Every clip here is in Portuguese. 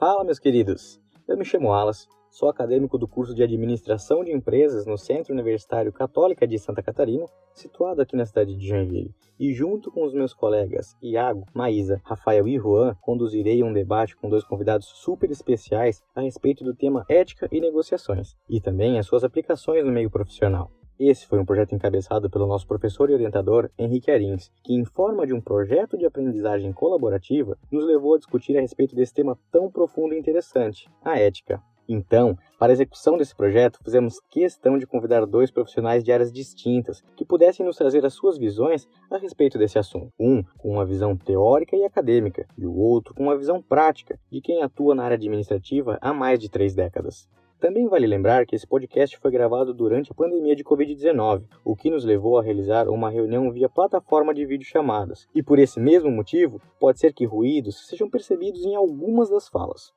Fala, meus queridos! Eu me chamo Alas, sou acadêmico do curso de Administração de Empresas no Centro Universitário Católica de Santa Catarina, situado aqui na cidade de Joinville. E junto com os meus colegas Iago, Maísa, Rafael e Juan, conduzirei um debate com dois convidados super especiais a respeito do tema ética e negociações, e também as suas aplicações no meio profissional. Esse foi um projeto encabeçado pelo nosso professor e orientador Henrique Arins, que, em forma de um projeto de aprendizagem colaborativa, nos levou a discutir a respeito desse tema tão profundo e interessante, a ética. Então, para a execução desse projeto, fizemos questão de convidar dois profissionais de áreas distintas que pudessem nos trazer as suas visões a respeito desse assunto. Um com uma visão teórica e acadêmica, e o outro com uma visão prática de quem atua na área administrativa há mais de três décadas. Também vale lembrar que esse podcast foi gravado durante a pandemia de Covid-19, o que nos levou a realizar uma reunião via plataforma de videochamadas. E por esse mesmo motivo, pode ser que ruídos sejam percebidos em algumas das falas.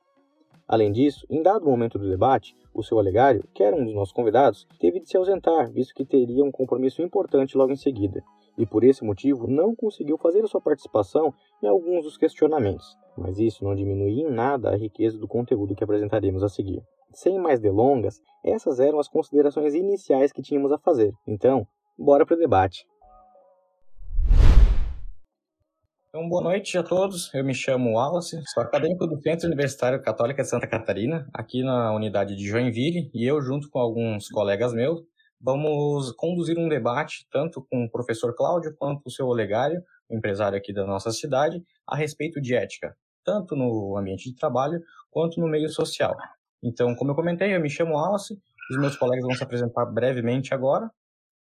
Além disso, em dado momento do debate, o seu Olegário, que era um dos nossos convidados, teve de se ausentar, visto que teria um compromisso importante logo em seguida, e por esse motivo não conseguiu fazer a sua participação em alguns dos questionamentos. Mas isso não diminui em nada a riqueza do conteúdo que apresentaremos a seguir. Sem mais delongas, essas eram as considerações iniciais que tínhamos a fazer. Então, bora para o debate. Então, boa noite a todos. Eu me chamo Wallace, sou acadêmico do Centro Universitário Católica de Santa Catarina, aqui na unidade de Joinville, e eu, junto com alguns colegas meus, vamos conduzir um debate tanto com o professor Cláudio quanto o seu Olegário, empresário aqui da nossa cidade, a respeito de ética, tanto no ambiente de trabalho quanto no meio social. Então, como eu comentei, eu me chamo Wallace, os meus colegas vão se apresentar brevemente agora.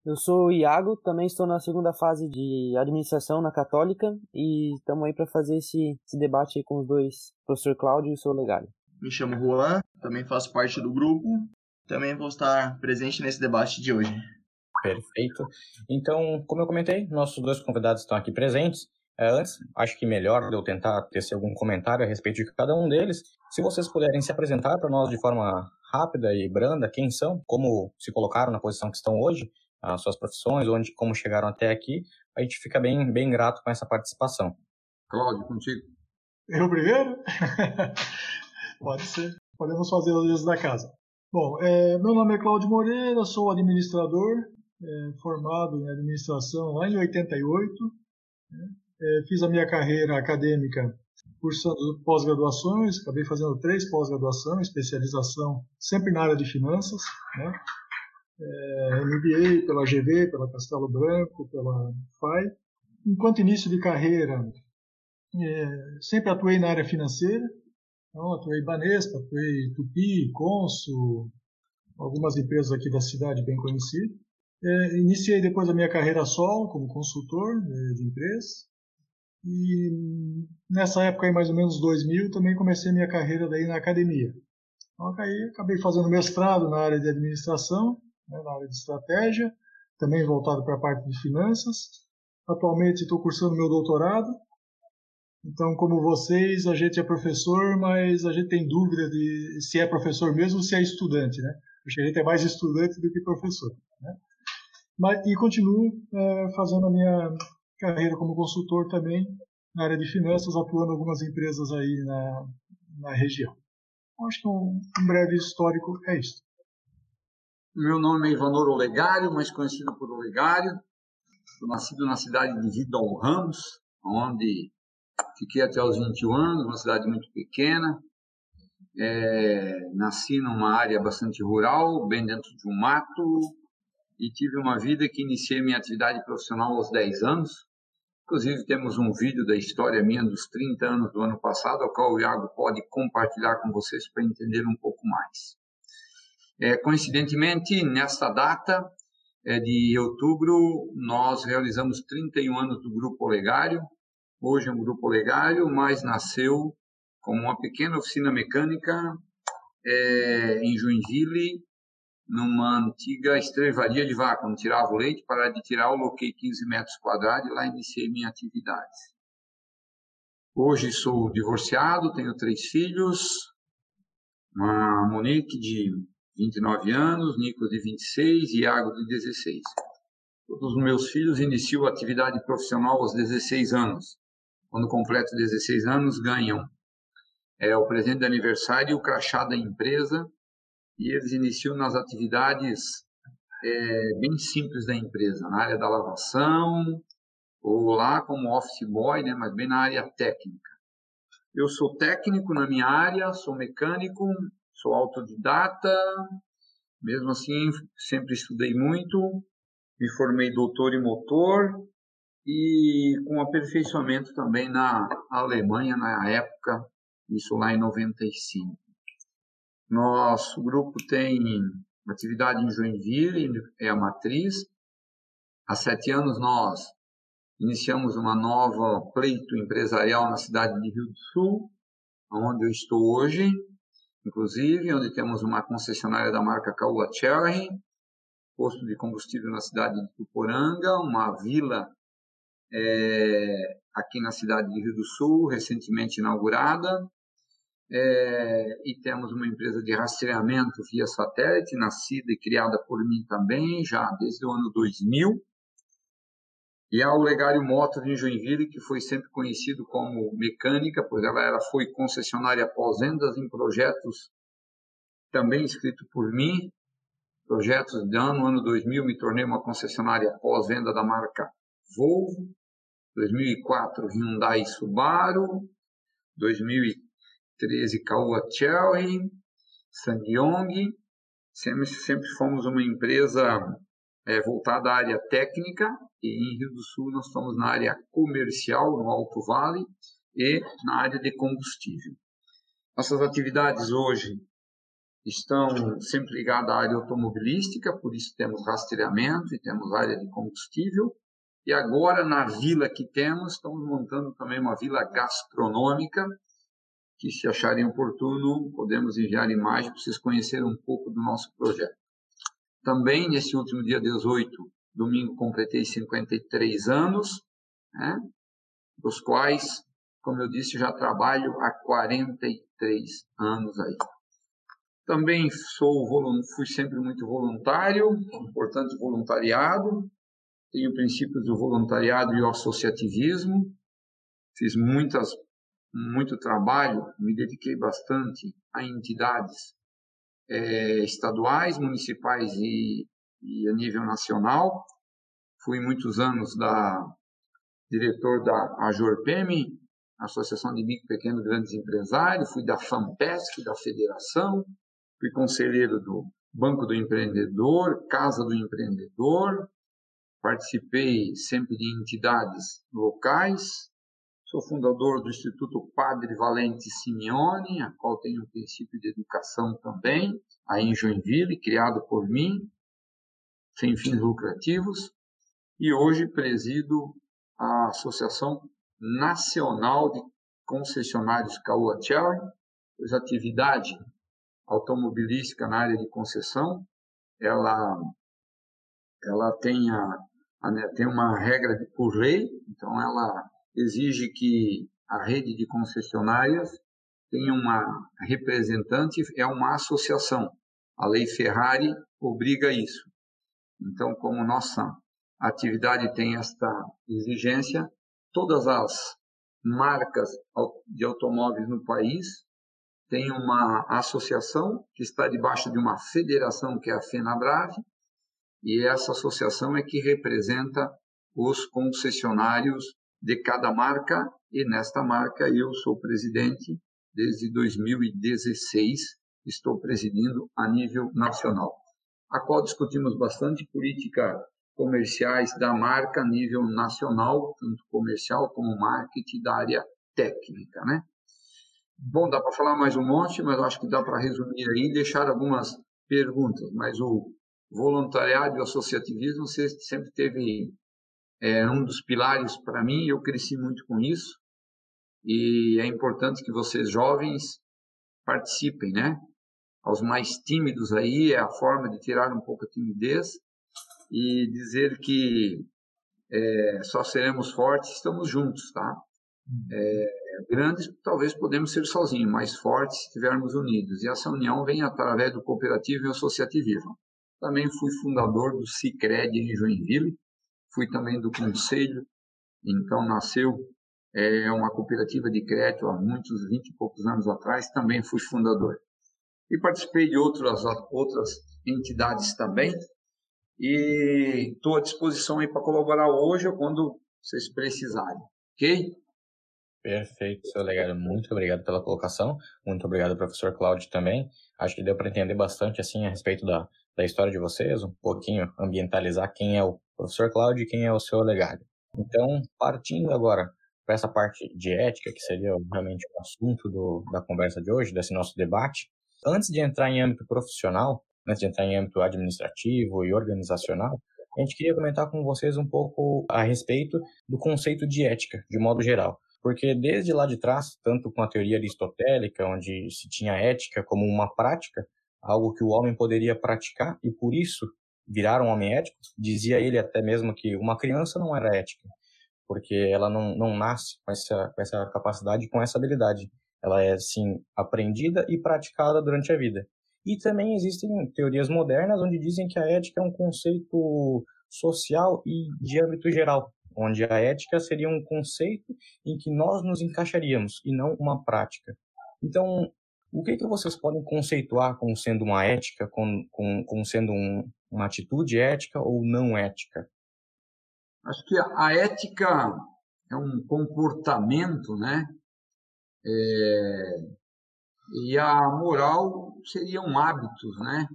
Eu sou o Iago, também estou na segunda fase de administração na Católica e estamos aí para fazer esse, esse debate com os dois, o professor Cláudio e o seu Legário. Me chamo Juan, também faço parte do grupo, também vou estar presente nesse debate de hoje. Perfeito. Então, como eu comentei, nossos dois convidados estão aqui presentes. É, antes, acho que melhor eu tentar ter algum comentário a respeito de cada um deles. Se vocês puderem se apresentar para nós de forma rápida e branda, quem são, como se colocaram na posição que estão hoje, as suas profissões, onde, como chegaram até aqui, a gente fica bem, bem grato com essa participação. Cláudio, contigo. Eu primeiro? Pode ser. Podemos fazer as vezes da casa. Bom, é, meu nome é Cláudio Moreira, sou administrador, é, formado em administração lá em 88. Né? É, fiz a minha carreira acadêmica cursando pós-graduações, acabei fazendo três pós-graduações, especialização sempre na área de finanças, né? é, MBA pela GV, pela Castelo Branco, pela FAI. Enquanto início de carreira, é, sempre atuei na área financeira, então, atuei Banespa, atuei Tupi, Consul, algumas empresas aqui da cidade bem conhecidas. É, iniciei depois a minha carreira solo como consultor é, de empresas. E nessa época, aí, mais ou menos 2000, também comecei minha carreira daí na academia. Então, aí, acabei fazendo mestrado na área de administração, né, na área de estratégia, também voltado para a parte de finanças. Atualmente estou cursando meu doutorado. Então, como vocês, a gente é professor, mas a gente tem dúvida de se é professor mesmo ou se é estudante, né? Acho que a gente é mais estudante do que professor. Né? Mas, e continuo é, fazendo a minha carreira como consultor também na área de finanças, atuando em algumas empresas aí na, na região. Acho que um, um breve histórico é isso. Meu nome é Ivanor Olegário, mais conhecido por Olegário. Sou nascido na cidade de Vidal Ramos, onde fiquei até os 21 anos, uma cidade muito pequena. É, nasci numa área bastante rural, bem dentro de um mato, e tive uma vida que iniciei minha atividade profissional aos 10 anos. Inclusive, temos um vídeo da história minha dos 30 anos do ano passado, ao qual o Iago pode compartilhar com vocês para entender um pouco mais. É, coincidentemente, nesta data é, de outubro, nós realizamos 31 anos do Grupo Olegário. Hoje é um Grupo Olegário, mas nasceu como uma pequena oficina mecânica é, em Joinville, numa antiga estrevaria de vaca, onde tirava o leite, para de tirar, eu loquei 15 metros quadrados e lá iniciei minha atividade. Hoje sou divorciado, tenho três filhos, uma Monique de 29 anos, Nico de 26 e Iago de 16. Todos os meus filhos iniciam a atividade profissional aos 16 anos. Quando completam 16 anos, ganham é o presente de aniversário e o crachá da empresa, e eles iniciam nas atividades é, bem simples da empresa, na área da lavação, ou lá como office boy, né, mas bem na área técnica. Eu sou técnico na minha área, sou mecânico, sou autodidata, mesmo assim sempre estudei muito, me formei doutor em motor e com aperfeiçoamento também na Alemanha na época, isso lá em 95. Nosso grupo tem atividade em Joinville, é a matriz. Há sete anos nós iniciamos uma nova pleito empresarial na cidade de Rio do Sul, onde eu estou hoje, inclusive, onde temos uma concessionária da marca Caoa Cherry, posto de combustível na cidade de Tuporanga, uma vila é, aqui na cidade de Rio do Sul, recentemente inaugurada, é, e temos uma empresa de rastreamento via satélite, nascida e criada por mim também, já desde o ano 2000. E a Olegário Motors em Joinville, que foi sempre conhecido como mecânica, pois ela era, foi concessionária pós-vendas em projetos também escrito por mim. Projetos de ano, ano 2000, me tornei uma concessionária pós-venda da marca Volvo. 2004, Hyundai Subaru. 2004, 13 Caoa Cherry, Sangyong. Sempre, sempre fomos uma empresa é, voltada à área técnica e em Rio do Sul nós estamos na área comercial, no Alto Vale, e na área de combustível. Nossas atividades hoje estão sempre ligadas à área automobilística, por isso temos rastreamento e temos área de combustível. E agora, na vila que temos, estamos montando também uma vila gastronômica, que se acharem oportuno, podemos enviar imagens para vocês conhecerem um pouco do nosso projeto. Também, nesse último dia 18, domingo, completei 53 anos, né, dos quais, como eu disse, já trabalho há 43 anos aí. Também sou fui sempre muito voluntário, importante voluntariado. Tenho princípios do voluntariado e o associativismo. Fiz muitas muito trabalho, me dediquei bastante a entidades é, estaduais, municipais e, e, a nível nacional. Fui muitos anos da diretor da AJORPEM, Associação de Micro, Pequenos e Grandes Empresários, fui da FAMPESC, da Federação, fui conselheiro do Banco do Empreendedor, Casa do Empreendedor, participei sempre de entidades locais, Sou fundador do Instituto Padre Valente Simeone, a qual tem um princípio de educação também, aí em Joinville, criado por mim, sem fins lucrativos. E hoje presido a Associação Nacional de Concessionários Caoa Cherry, pois atividade automobilística na área de concessão, ela, ela tem, a, a, tem uma regra de, por lei, então ela exige que a rede de concessionárias tenha uma representante, é uma associação. A lei Ferrari obriga isso. Então, como nossa atividade tem esta exigência, todas as marcas de automóveis no país têm uma associação que está debaixo de uma federação que é a FenaBrave, e essa associação é que representa os concessionários de cada marca e nesta marca eu sou presidente desde 2016, estou presidindo a nível nacional, a qual discutimos bastante política comerciais da marca a nível nacional, tanto comercial como marketing da área técnica, né? Bom, dá para falar mais um monte, mas acho que dá para resumir aí e deixar algumas perguntas. Mas o voluntariado e o associativismo sempre teve é um dos pilares para mim, eu cresci muito com isso. E é importante que vocês jovens participem, né? Aos mais tímidos aí é a forma de tirar um pouco a timidez e dizer que é, só seremos fortes estamos juntos, tá? É, grandes talvez podemos ser sozinhos, mas fortes se estivermos unidos. E essa união vem através do cooperativo e associativismo. Também fui fundador do Cicred em Joinville, fui também do conselho, então nasceu é uma cooperativa de crédito há muitos, vinte e poucos anos atrás, também fui fundador. E participei de outras, outras entidades também, e estou à disposição aí para colaborar hoje ou quando vocês precisarem, ok? Perfeito, seu legado. Muito obrigado pela colocação. Muito obrigado, professor Cláudio, também. Acho que deu para entender bastante assim a respeito da, da história de vocês, um pouquinho ambientalizar quem é o professor Cláudio e quem é o seu legado. Então, partindo agora para essa parte de ética, que seria realmente o assunto do, da conversa de hoje, desse nosso debate, antes de entrar em âmbito profissional, antes de entrar em âmbito administrativo e organizacional, a gente queria comentar com vocês um pouco a respeito do conceito de ética, de modo geral. Porque desde lá de trás, tanto com a teoria aristotélica, onde se tinha ética como uma prática, algo que o homem poderia praticar e por isso virar um homem ético, dizia ele até mesmo que uma criança não era ética, porque ela não, não nasce com essa, com essa capacidade, com essa habilidade. Ela é, sim, aprendida e praticada durante a vida. E também existem teorias modernas onde dizem que a ética é um conceito social e de âmbito geral, onde a ética seria um conceito em que nós nos encaixaríamos e não uma prática. Então, o que, que vocês podem conceituar como sendo uma ética, como, como, como sendo um, uma atitude ética ou não ética? Acho que a ética é um comportamento, né? É... E a moral seriam hábitos, né?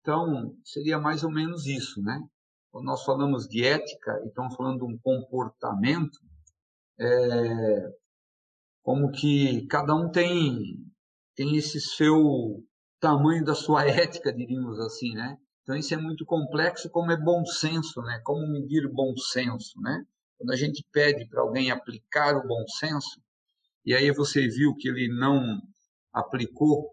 Então, seria mais ou menos isso, né? quando nós falamos de ética e estamos falando de um comportamento, é, como que cada um tem, tem esse seu tamanho da sua ética, diríamos assim, né? Então isso é muito complexo, como é bom senso, né? Como medir bom senso, né? Quando a gente pede para alguém aplicar o bom senso, e aí você viu que ele não aplicou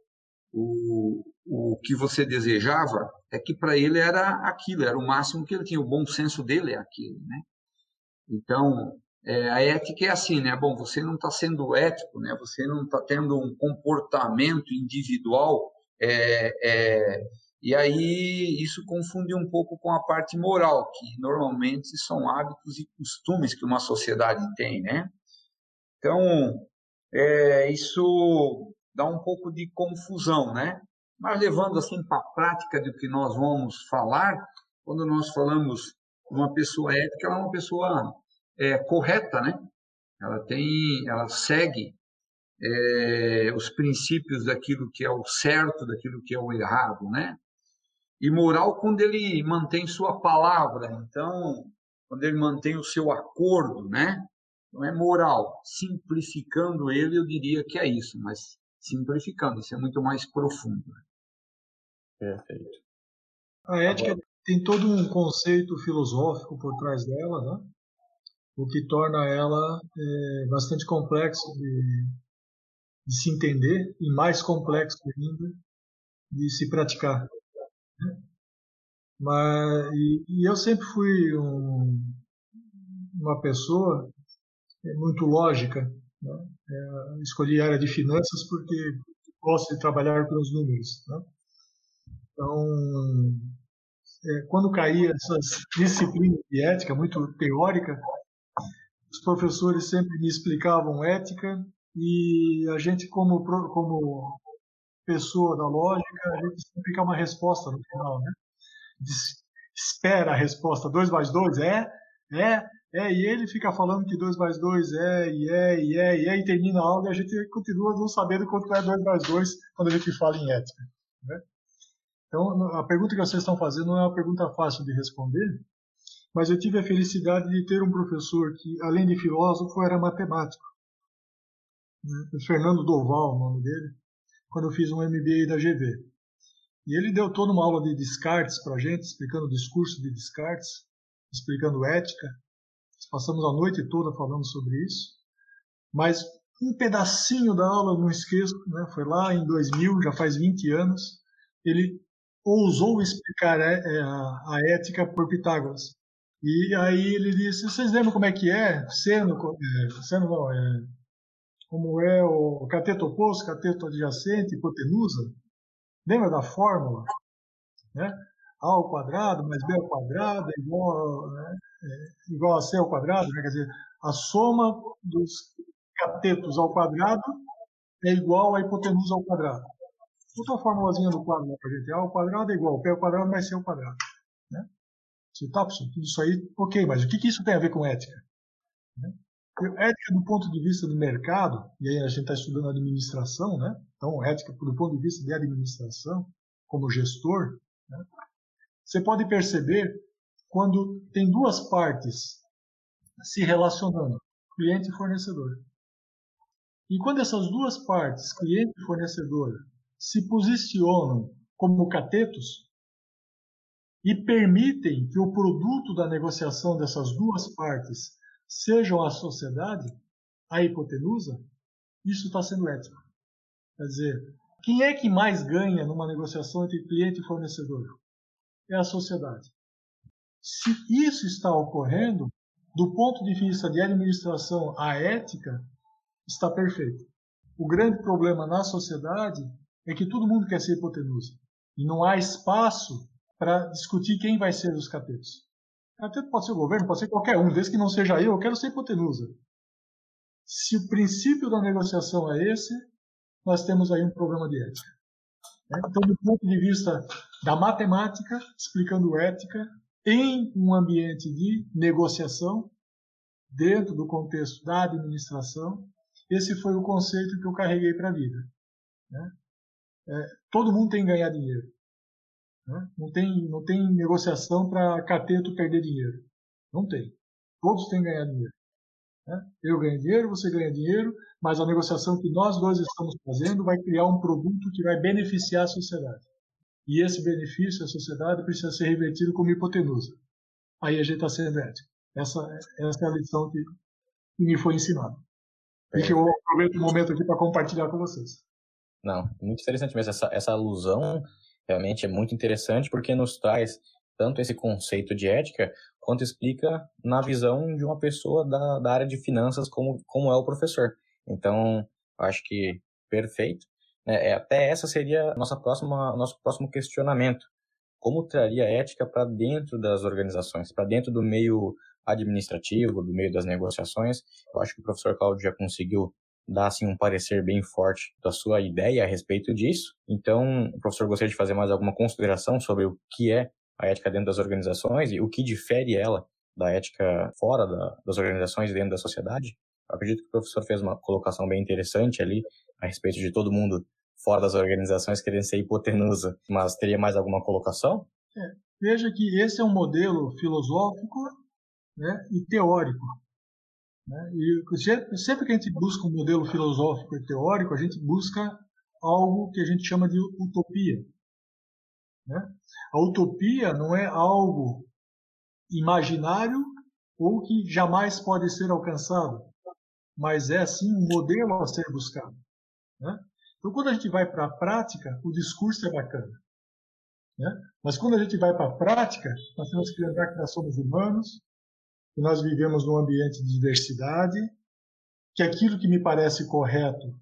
o, o que você desejava, é que para ele era aquilo, era o máximo que ele tinha, o bom senso dele é aquilo, né? Então, é, a ética é assim, né? Bom, você não está sendo ético, né? Você não está tendo um comportamento individual, é, é, e aí isso confunde um pouco com a parte moral, que normalmente são hábitos e costumes que uma sociedade tem, né? Então, é, isso dá um pouco de confusão, né? Mas levando assim para a prática do que nós vamos falar, quando nós falamos uma pessoa ética, ela é uma pessoa é, correta, né? Ela tem, ela segue é, os princípios daquilo que é o certo, daquilo que é o errado, né? E moral quando ele mantém sua palavra, então quando ele mantém o seu acordo, né? Não é moral. Simplificando ele, eu diria que é isso, mas simplificando, isso é muito mais profundo. Perfeito. A ética Agora... tem todo um conceito filosófico por trás dela, né? O que torna ela é, bastante complexo de, de, se entender e mais complexo ainda de se praticar. Né? Mas, e, e, eu sempre fui um, uma pessoa é, muito lógica. Né? É, escolhi a área de finanças porque gosto de trabalhar com os números. Né? Então, é, quando caía essas disciplinas de ética muito teórica, os professores sempre me explicavam ética e a gente, como, como pessoa da lógica, a gente sempre quer uma resposta no final, né? espera a resposta 2 mais 2 é, é, é, e ele fica falando que 2 mais 2 é, e é, e é, e é, e termina a aula e a gente continua não sabendo quanto é 2 mais 2 quando a gente fala em ética. Né? Então, a pergunta que vocês estão fazendo não é uma pergunta fácil de responder, mas eu tive a felicidade de ter um professor que, além de filósofo, era matemático. Né? Fernando Doval, o nome dele, quando eu fiz um MBA da GV. E ele deu toda uma aula de Descartes para a gente, explicando o discurso de Descartes, explicando ética. Passamos a noite toda falando sobre isso. Mas um pedacinho da aula, não esqueço, né? foi lá em 2000, já faz 20 anos, ele ousou explicar é, é, a, a, ética por Pitágoras. E aí ele disse: vocês lembram como é que é seno, é, seno não, é, como é o cateto oposto, cateto adjacente, hipotenusa? Lembra da fórmula? Né? A ao quadrado mais B ao quadrado é igual, né? é igual a C ao quadrado, né? quer dizer, a soma dos catetos ao quadrado é igual à hipotenusa ao quadrado. Outra a formulazinha do quadro para a gente. A ao quadrado é igual, P ao quadrado mais C ao quadrado. Né? Você tá, tudo isso aí, ok, mas o que, que isso tem a ver com ética? Né? Ética do ponto de vista do mercado, e aí a gente está estudando administração, né? então ética do ponto de vista de administração, como gestor, né? você pode perceber quando tem duas partes se relacionando, cliente e fornecedor. E quando essas duas partes, cliente e fornecedor, se posicionam como catetos e permitem que o produto da negociação dessas duas partes sejam a sociedade, a hipotenusa, isso está sendo ético. Quer dizer, quem é que mais ganha numa negociação entre cliente e fornecedor? É a sociedade. Se isso está ocorrendo, do ponto de vista de administração, a ética está perfeita. O grande problema na sociedade é que todo mundo quer ser hipotenusa. E não há espaço para discutir quem vai ser os catetos. Cateto pode ser o governo, pode ser qualquer um, desde que não seja eu, eu quero ser hipotenusa. Se o princípio da negociação é esse, nós temos aí um problema de ética. Né? Então, do ponto de vista da matemática, explicando ética, em um ambiente de negociação, dentro do contexto da administração, esse foi o conceito que eu carreguei para a vida. Né? é, todo mundo tem que ganhar dinheiro. Né? Não, tem, não tem negociação para cateto perder dinheiro. Não tem. Todos têm que ganhar dinheiro. Né? Eu ganho dinheiro, você ganha dinheiro, mas a negociação que nós dois estamos fazendo vai criar um produto que vai beneficiar a sociedade. E esse benefício à sociedade precisa ser revertido como hipotenusa. Aí a gente está sendo ético. Essa, essa é a lição que, que me foi ensinada. E que eu aproveito o momento aqui para compartilhar com vocês. Não, muito interessante mesmo. Essa, essa alusão realmente é muito interessante porque nos traz tanto esse conceito de ética quanto explica na visão de uma pessoa da, da área de finanças como, como é o professor. Então, acho que perfeito. É, é até essa seria nossa próxima nosso próximo questionamento. Como traria ética para dentro das organizações, para dentro do meio administrativo, do meio das negociações? Eu acho que o professor Cláudio já conseguiu dar assim, um parecer bem forte da sua ideia a respeito disso. Então, o professor gostaria de fazer mais alguma consideração sobre o que é a ética dentro das organizações e o que difere ela da ética fora da, das organizações e dentro da sociedade? Eu acredito que o professor fez uma colocação bem interessante ali a respeito de todo mundo fora das organizações querendo ser hipotenusa, mas teria mais alguma colocação? É, veja que esse é um modelo filosófico né, e teórico. Né? E sempre que a gente busca um modelo filosófico e teórico, a gente busca algo que a gente chama de utopia. Né? A utopia não é algo imaginário ou que jamais pode ser alcançado, mas é sim um modelo a ser buscado. Né? Então, quando a gente vai para a prática, o discurso é bacana. Né? Mas quando a gente vai para a prática, nós temos que lembrar que nós somos humanos, que nós vivemos num ambiente de diversidade, que aquilo que me parece correto,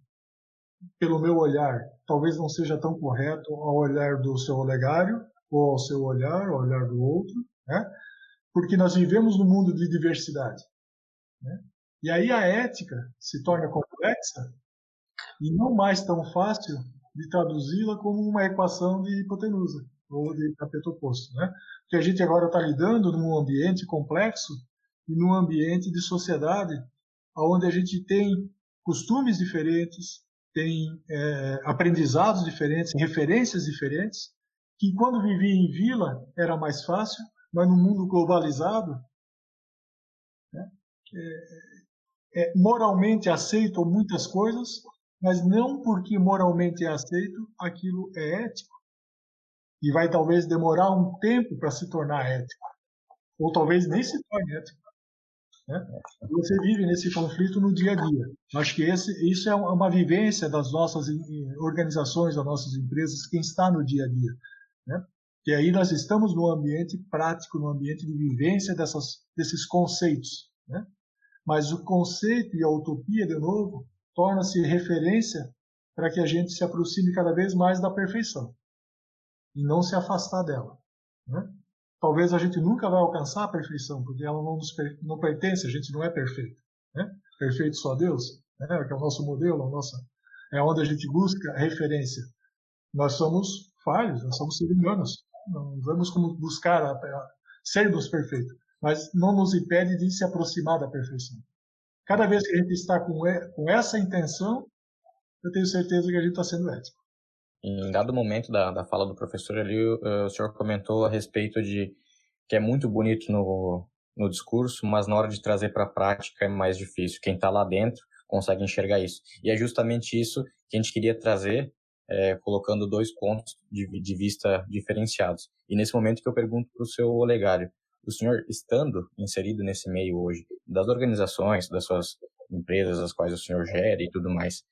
pelo meu olhar, talvez não seja tão correto ao olhar do seu olegário, ou ao seu olhar, ao olhar do outro, né? porque nós vivemos num mundo de diversidade. Né? E aí a ética se torna complexa e não mais tão fácil de traduzi-la como uma equação de hipotenusa ou de cateto oposto. Né? Porque a gente agora está lidando num ambiente complexo e num ambiente de sociedade onde a gente tem costumes diferentes, tem é, aprendizados diferentes, referências diferentes, que quando vivia em vila era mais fácil, mas no mundo globalizado, né, é, é, moralmente aceito muitas coisas, mas não porque moralmente é aceito, aquilo é ético. E vai talvez demorar um tempo para se tornar ético. Ou talvez nem se torne ético. Né? Você vive nesse conflito no dia a dia. Acho que esse, isso é uma vivência das nossas organizações, das nossas empresas, quem está no dia a dia. Né? E aí nós estamos num ambiente prático, num ambiente de vivência dessas, desses conceitos. Né? Mas o conceito e a utopia, de novo, torna-se referência para que a gente se aproxime cada vez mais da perfeição e não se afastar dela. Né? Talvez a gente nunca vai alcançar a perfeição, porque ela não nos não pertence, a gente não é perfeito. né? perfeito só Deus, né? que é o nosso modelo, a nossa, é onde a gente busca referência. Nós somos falhos, nós somos seres humanos, não vamos como buscar a, a, sermos perfeitos, mas não nos impede de se aproximar da perfeição. Cada vez que a gente está com, com essa intenção, eu tenho certeza que a gente está sendo ético. Em dado momento da, da fala do professor ali, o, o senhor comentou a respeito de que é muito bonito no, no discurso, mas na hora de trazer para a prática é mais difícil. Quem está lá dentro consegue enxergar isso. E é justamente isso que a gente queria trazer, é, colocando dois pontos de, de vista diferenciados. E nesse momento que eu pergunto para o seu Olegário, o senhor estando inserido nesse meio hoje, das organizações, das suas empresas, as quais o senhor gera e tudo mais,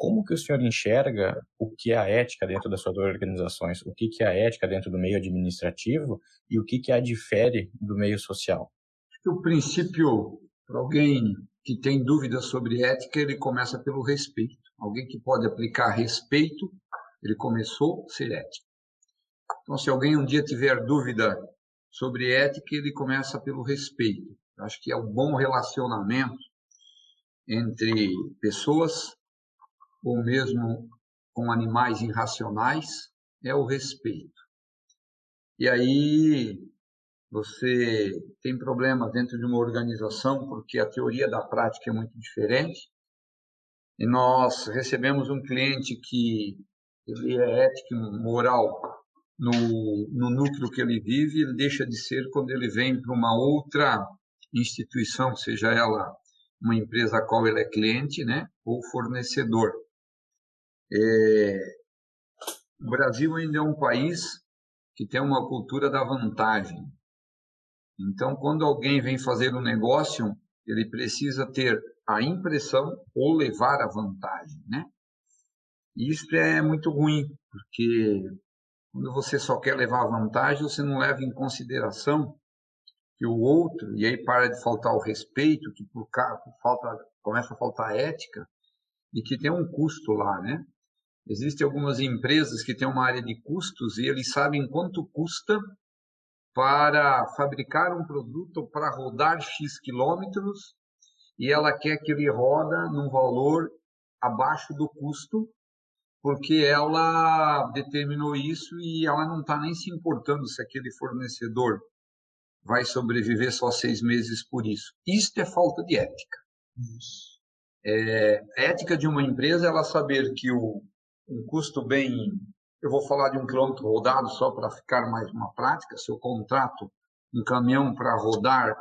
como que o senhor enxerga o que é a ética dentro das suas organizações? O que, que é a ética dentro do meio administrativo e o que, que a difere do meio social? O princípio, para alguém que tem dúvidas sobre ética, ele começa pelo respeito. Alguém que pode aplicar respeito, ele começou a ser ético. Então, se alguém um dia tiver dúvida sobre ética, ele começa pelo respeito. Acho que é um bom relacionamento entre pessoas ou mesmo com animais irracionais, é o respeito. E aí você tem problemas dentro de uma organização porque a teoria da prática é muito diferente. E nós recebemos um cliente que ele é ético moral no, no núcleo que ele vive, ele deixa de ser quando ele vem para uma outra instituição, seja ela uma empresa a qual ele é cliente, né, ou fornecedor. É, o Brasil ainda é um país que tem uma cultura da vantagem. Então, quando alguém vem fazer um negócio, ele precisa ter a impressão ou levar a vantagem, né? Isso é muito ruim, porque quando você só quer levar vantagem, você não leva em consideração que o outro, e aí para de faltar o respeito, que por, por falta começa a faltar a ética, e que tem um custo lá, né? Existem algumas empresas que têm uma área de custos e eles sabem quanto custa para fabricar um produto para rodar X quilômetros e ela quer que ele roda num valor abaixo do custo porque ela determinou isso e ela não está nem se importando se aquele fornecedor vai sobreviver só seis meses por isso. Isto é falta de ética. Isso. É, a ética de uma empresa é ela saber que o, um custo bem. Eu vou falar de um quilômetro rodado só para ficar mais uma prática. Se eu contrato um caminhão para rodar,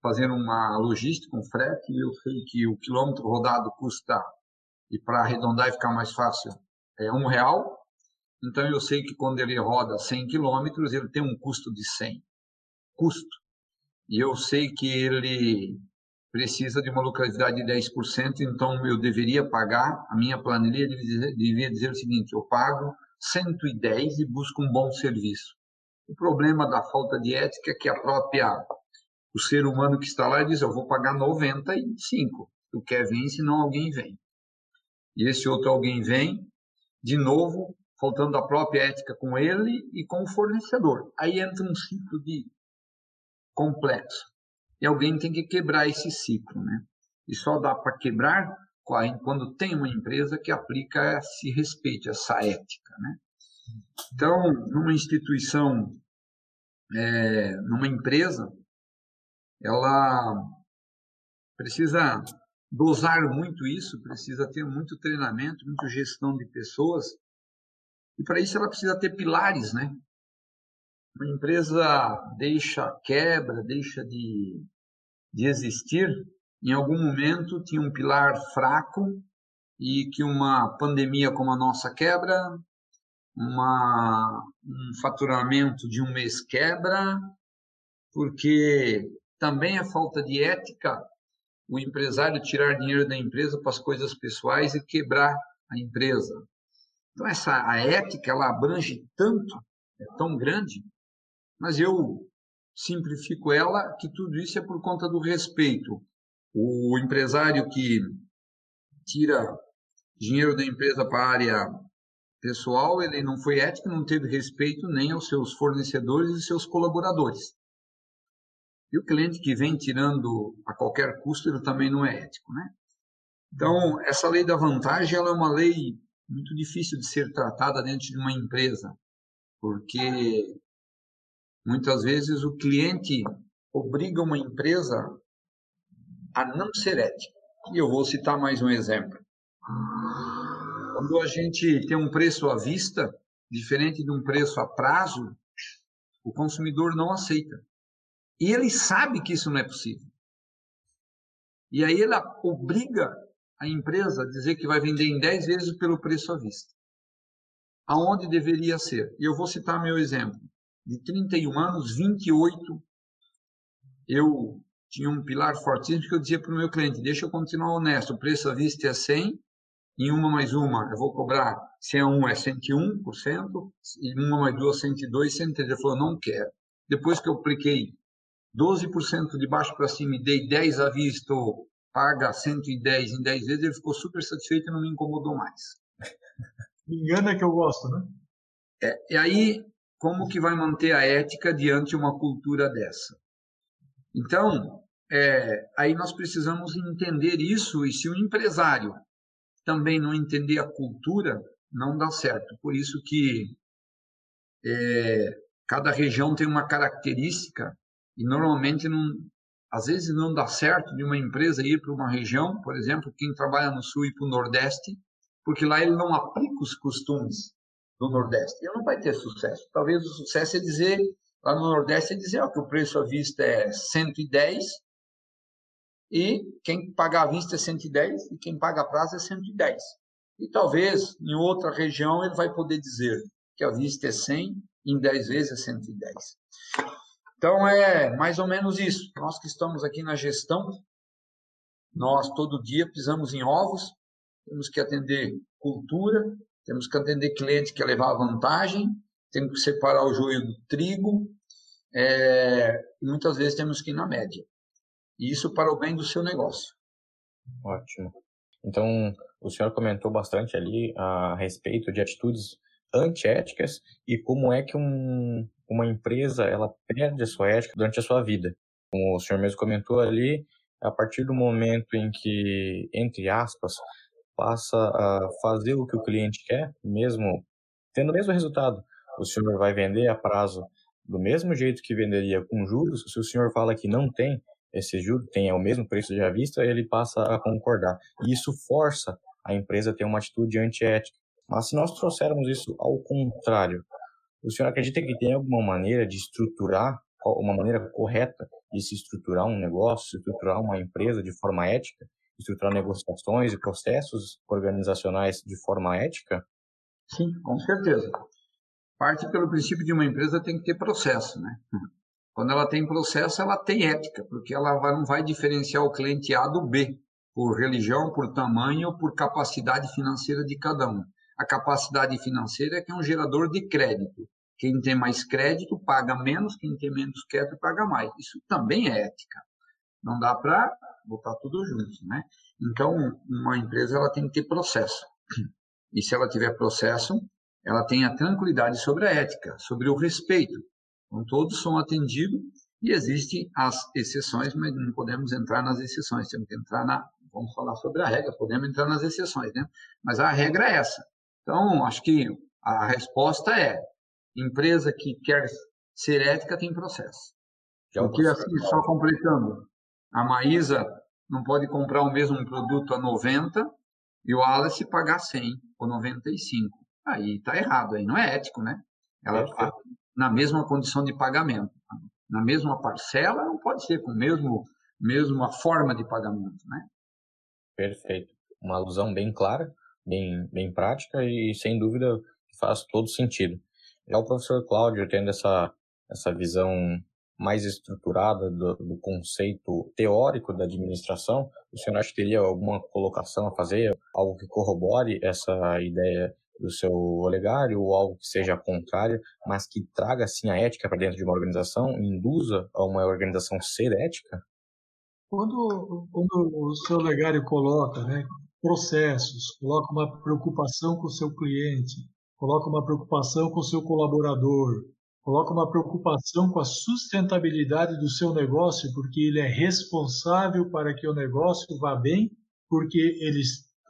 fazer uma logística, um frete, eu sei que o quilômetro rodado custa, e para arredondar e ficar mais fácil, é um real. Então eu sei que quando ele roda 100 quilômetros, ele tem um custo de 100. Custo. E eu sei que ele precisa de uma lucratividade de 10%, então eu deveria pagar, a minha planilha devia dizer o seguinte, eu pago 110 e busco um bom serviço. O problema da falta de ética é que a própria, o ser humano que está lá diz, eu vou pagar 95, tu quer vem, senão alguém vem. E esse outro alguém vem, de novo, faltando a própria ética com ele e com o fornecedor. Aí entra um ciclo de complexo. E alguém tem que quebrar esse ciclo, né? E só dá para quebrar quando tem uma empresa que aplica esse respeito, essa ética, né? Então, numa instituição, é, numa empresa, ela precisa dosar muito isso, precisa ter muito treinamento, muita gestão de pessoas, e para isso ela precisa ter pilares, né? Uma empresa deixa quebra, deixa de de existir, em algum momento tinha um pilar fraco e que uma pandemia como a nossa quebra, uma, um faturamento de um mês quebra, porque também é falta de ética o empresário tirar dinheiro da empresa para as coisas pessoais e quebrar a empresa. Então essa a ética ela abrange tanto, é tão grande, mas eu simplifico ela, que tudo isso é por conta do respeito. O empresário que tira dinheiro da empresa para a área pessoal, ele não foi ético, não teve respeito nem aos seus fornecedores e seus colaboradores. E o cliente que vem tirando a qualquer custo, ele também não é ético, né? Então, essa lei da vantagem, ela é uma lei muito difícil de ser tratada dentro de uma empresa, porque muitas vezes o cliente obriga uma empresa a não ser ética. E eu vou citar mais um exemplo. Quando a gente tem um preço à vista, diferente de um preço a prazo, o consumidor não aceita. E ele sabe que isso não é possível. E aí ela obriga a empresa a dizer que vai vender em 10 vezes pelo preço à vista. Aonde deveria ser? E eu vou citar meu exemplo. De 31 anos, 28, eu tinha um pilar fortíssimo que eu dizia para o meu cliente, deixa eu continuar honesto, o preço à vista é 100, em uma mais uma eu vou cobrar, se é um é 101%, e uma mais duas 102, 103. Ele falou, não quero. Depois que eu apliquei 12% de baixo para cima e dei 10 à vista, paga 110 em 10 vezes, ele ficou super satisfeito e não me incomodou mais. Me engana que eu gosto, né? É, e aí, como que vai manter a ética diante uma cultura dessa? Então, é, aí nós precisamos entender isso, e se o empresário também não entender a cultura, não dá certo. Por isso que é, cada região tem uma característica e normalmente não, às vezes não dá certo de uma empresa ir para uma região, por exemplo, quem trabalha no sul e para o nordeste, porque lá ele não aplica os costumes do nordeste. Ele não vai ter sucesso. Talvez o sucesso é dizer lá no nordeste é dizer ó, que o preço à vista é 110 e quem paga à vista é 110 e quem paga a prazo é 110. E talvez em outra região ele vai poder dizer que a vista é 100 e em 10 vezes é 110. Então é mais ou menos isso. Nós que estamos aqui na gestão, nós todo dia pisamos em ovos, temos que atender cultura, temos que atender cliente que quer levar vantagem, temos que separar o joio do trigo, é, muitas vezes temos que ir na média. E isso para o bem do seu negócio. Ótimo. Então, o senhor comentou bastante ali a respeito de atitudes antiéticas e como é que um, uma empresa ela perde a sua ética durante a sua vida. Como o senhor mesmo comentou ali, a partir do momento em que, entre aspas, passa a fazer o que o cliente quer, mesmo tendo o mesmo resultado, o senhor vai vender a prazo do mesmo jeito que venderia com juros, se o senhor fala que não tem, esse juro tem o mesmo preço de à vista, ele passa a concordar. E isso força a empresa a ter uma atitude antiética. Mas se nós trouxermos isso ao contrário, o senhor acredita que tem alguma maneira de estruturar, uma maneira correta de se estruturar um negócio, estruturar uma empresa de forma ética, estruturar negociações e processos organizacionais de forma ética? Sim, com certeza. Parte pelo princípio de uma empresa tem que ter processo, né? Quando ela tem processo, ela tem ética, porque ela não vai diferenciar o cliente A do B por religião, por tamanho ou por capacidade financeira de cada um. A capacidade financeira é que é um gerador de crédito. Quem tem mais crédito paga menos, quem tem menos crédito paga mais. Isso também é ética. Não dá para botar tudo junto, né? Então, uma empresa ela tem que ter processo. E se ela tiver processo, ela tem a tranquilidade sobre a ética, sobre o respeito. Então, todos são atendidos e existem as exceções, mas não podemos entrar nas exceções, temos que entrar na. Vamos falar sobre a regra, podemos entrar nas exceções, né? Mas a regra é essa. Então, acho que a resposta é: empresa que quer ser ética tem processo. Porque, assim, só completando, a Maísa não pode comprar o mesmo produto a 90 e o Alice pagar 100 ou 95. Aí está errado, aí não é ético, né? Ela, na mesma condição de pagamento. Na mesma parcela, não pode ser com a mesmo, mesma forma de pagamento, né? Perfeito. Uma alusão bem clara, bem, bem prática e, sem dúvida, faz todo sentido. Já o professor Cláudio, tendo essa, essa visão mais estruturada do, do, conceito teórico da administração, o senhor acha que teria alguma colocação a fazer, algo que corrobore essa ideia do seu olegário ou algo que seja contrário, mas que traga assim a ética para dentro de uma organização, induza a uma organização ser ética? Quando, quando o seu legário coloca né, processos, coloca uma preocupação com o seu cliente, coloca uma preocupação com o seu colaborador, coloca uma preocupação com a sustentabilidade do seu negócio, porque ele é responsável para que o negócio vá bem, porque ele,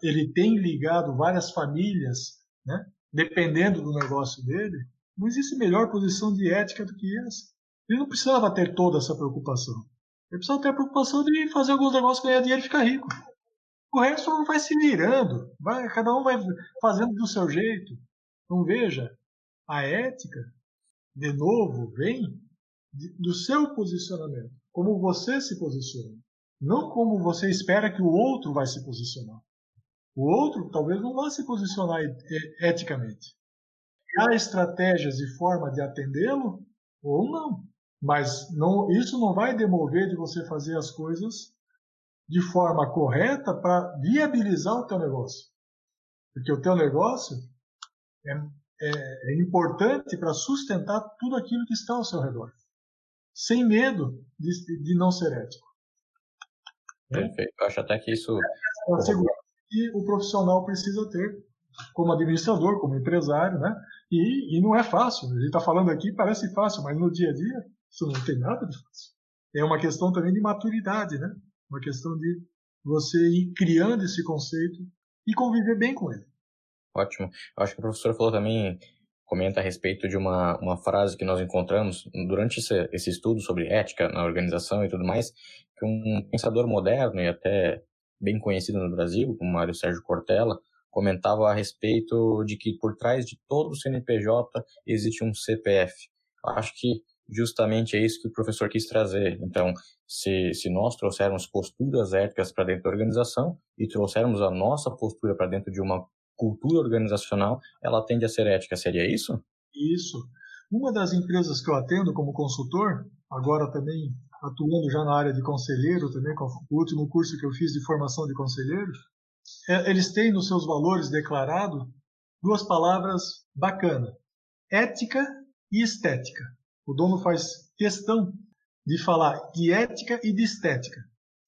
ele tem ligado várias famílias, né? dependendo do negócio dele. Não existe melhor posição de ética do que essa. Ele não precisava ter toda essa preocupação. Ele precisava ter a preocupação de fazer alguns negócios, ganhar dinheiro e ficar rico. O resto vai se virando, vai, cada um vai fazendo do seu jeito. Então veja, a ética, de novo, vem do seu posicionamento, como você se posiciona, não como você espera que o outro vai se posicionar. O outro talvez não vá se posicionar eticamente. Há estratégias e forma de atendê-lo ou não, mas não, isso não vai demover de você fazer as coisas de forma correta para viabilizar o teu negócio. Porque o teu negócio é, é, é importante para sustentar tudo aquilo que está ao seu redor. Sem medo de, de não ser ético. Perfeito. Eu acho até que isso. É a segurança que o profissional precisa ter como administrador, como empresário, né? E, e não é fácil. A gente está falando aqui, parece fácil, mas no dia a dia isso não tem nada de fácil. É uma questão também de maturidade, né? Uma questão de você ir criando esse conceito e conviver bem com ele. Ótimo. Eu acho que o professor falou também, comenta a respeito de uma, uma frase que nós encontramos durante esse, esse estudo sobre ética na organização e tudo mais, que um pensador moderno e até bem conhecido no Brasil, como Mário Sérgio Cortella, comentava a respeito de que por trás de todo CNPJ existe um CPF. Eu acho que justamente é isso que o professor quis trazer. Então, se, se nós trouxermos posturas éticas para dentro da organização e trouxermos a nossa postura para dentro de uma cultura organizacional, ela tende a ser ética. Seria isso? Isso. Uma das empresas que eu atendo como consultor, agora também atuando já na área de conselheiro, também com o último curso que eu fiz de formação de conselheiros, é, eles têm nos seus valores declarado duas palavras bacana: ética e estética. O dono faz questão de falar de ética e de estética.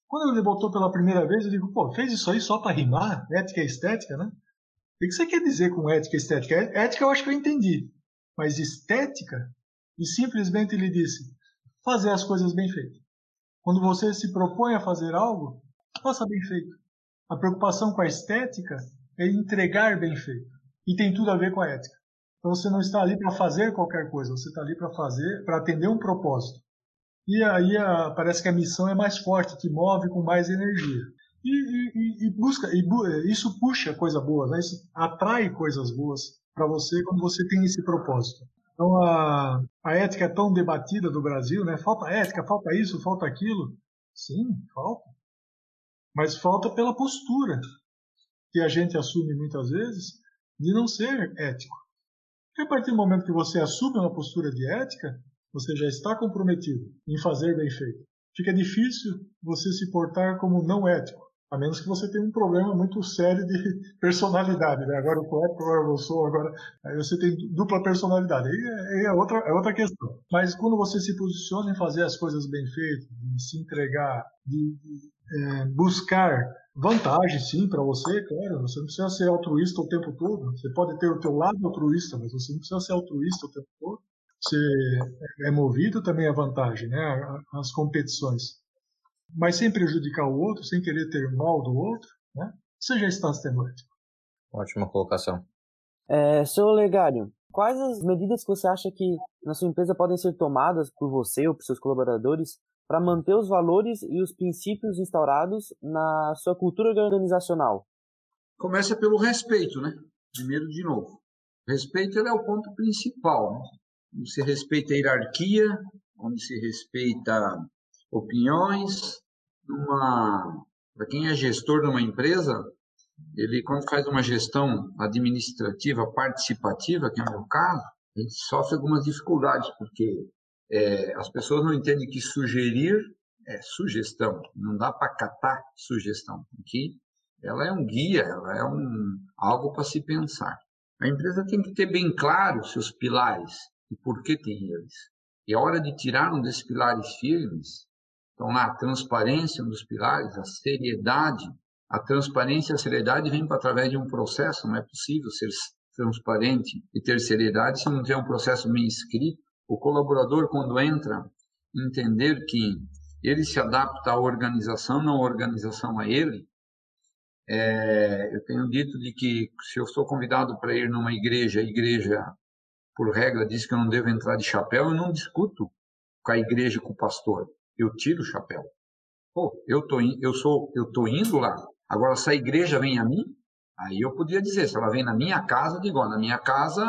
Quando ele botou pela primeira vez, eu digo, pô, fez isso aí só para rimar? Ética e estética, né? O que você quer dizer com ética e estética? Ética eu acho que eu entendi. Mas estética? E simplesmente ele disse, fazer as coisas bem feitas. Quando você se propõe a fazer algo, faça bem feito. A preocupação com a estética é entregar bem feito. E tem tudo a ver com a ética. Então você não está ali para fazer qualquer coisa, você está ali para fazer, para atender um propósito. E aí a, parece que a missão é mais forte, te move com mais energia. E, e, e busca, e isso puxa coisa boa, né? isso atrai coisas boas para você quando você tem esse propósito. Então a, a ética é tão debatida do Brasil, né? Falta ética, falta isso, falta aquilo. Sim, falta. Mas falta pela postura que a gente assume muitas vezes de não ser ético. Porque a partir do momento que você assume uma postura de ética, você já está comprometido em fazer bem feito. Fica difícil você se portar como não ético, a menos que você tenha um problema muito sério de personalidade. Né? Agora sou ético, agora eu sou, agora aí você tem dupla personalidade. Aí é, é, outra, é outra questão. Mas quando você se posiciona em fazer as coisas bem feitas, de se entregar, de, é, buscar vantagem, sim, para você, claro. Você não precisa ser altruísta o tempo todo. Você pode ter o teu lado altruísta, mas você não precisa ser altruísta o tempo todo. Você é movido também à vantagem, né? As competições. Mas sem prejudicar o outro, sem querer ter mal do outro, né? Você já está sendo ético. Ótima colocação. É, seu Legário, quais as medidas que você acha que na sua empresa podem ser tomadas por você ou por seus colaboradores para manter os valores e os princípios instaurados na sua cultura organizacional? Começa pelo respeito, né? Primeiro, de novo. Respeito é o ponto principal. Né? Onde se respeita a hierarquia, onde se respeita opiniões. Para quem é gestor de uma empresa, ele quando faz uma gestão administrativa participativa, que é o meu caso, ele sofre algumas dificuldades, porque é, as pessoas não entendem que sugerir é sugestão, não dá para catar sugestão, que ela é um guia, ela é um algo para se pensar. A empresa tem que ter bem claro seus pilares e por que tem eles. E a hora de tirar um desses pilares firmes, então lá a transparência um dos pilares, a seriedade, a transparência e a seriedade vem através de um processo, não é possível ser transparente e ter seriedade se não tem um processo bem escrito o colaborador, quando entra, entender que ele se adapta à organização, não a organização a ele. É, eu tenho dito de que se eu sou convidado para ir numa igreja, a igreja, por regra, diz que eu não devo entrar de chapéu, eu não discuto com a igreja com o pastor. Eu tiro o chapéu. Pô, eu tô, eu sou, eu tô indo lá. Agora, se a igreja vem a mim, aí eu podia dizer, se ela vem na minha casa, digo, na minha casa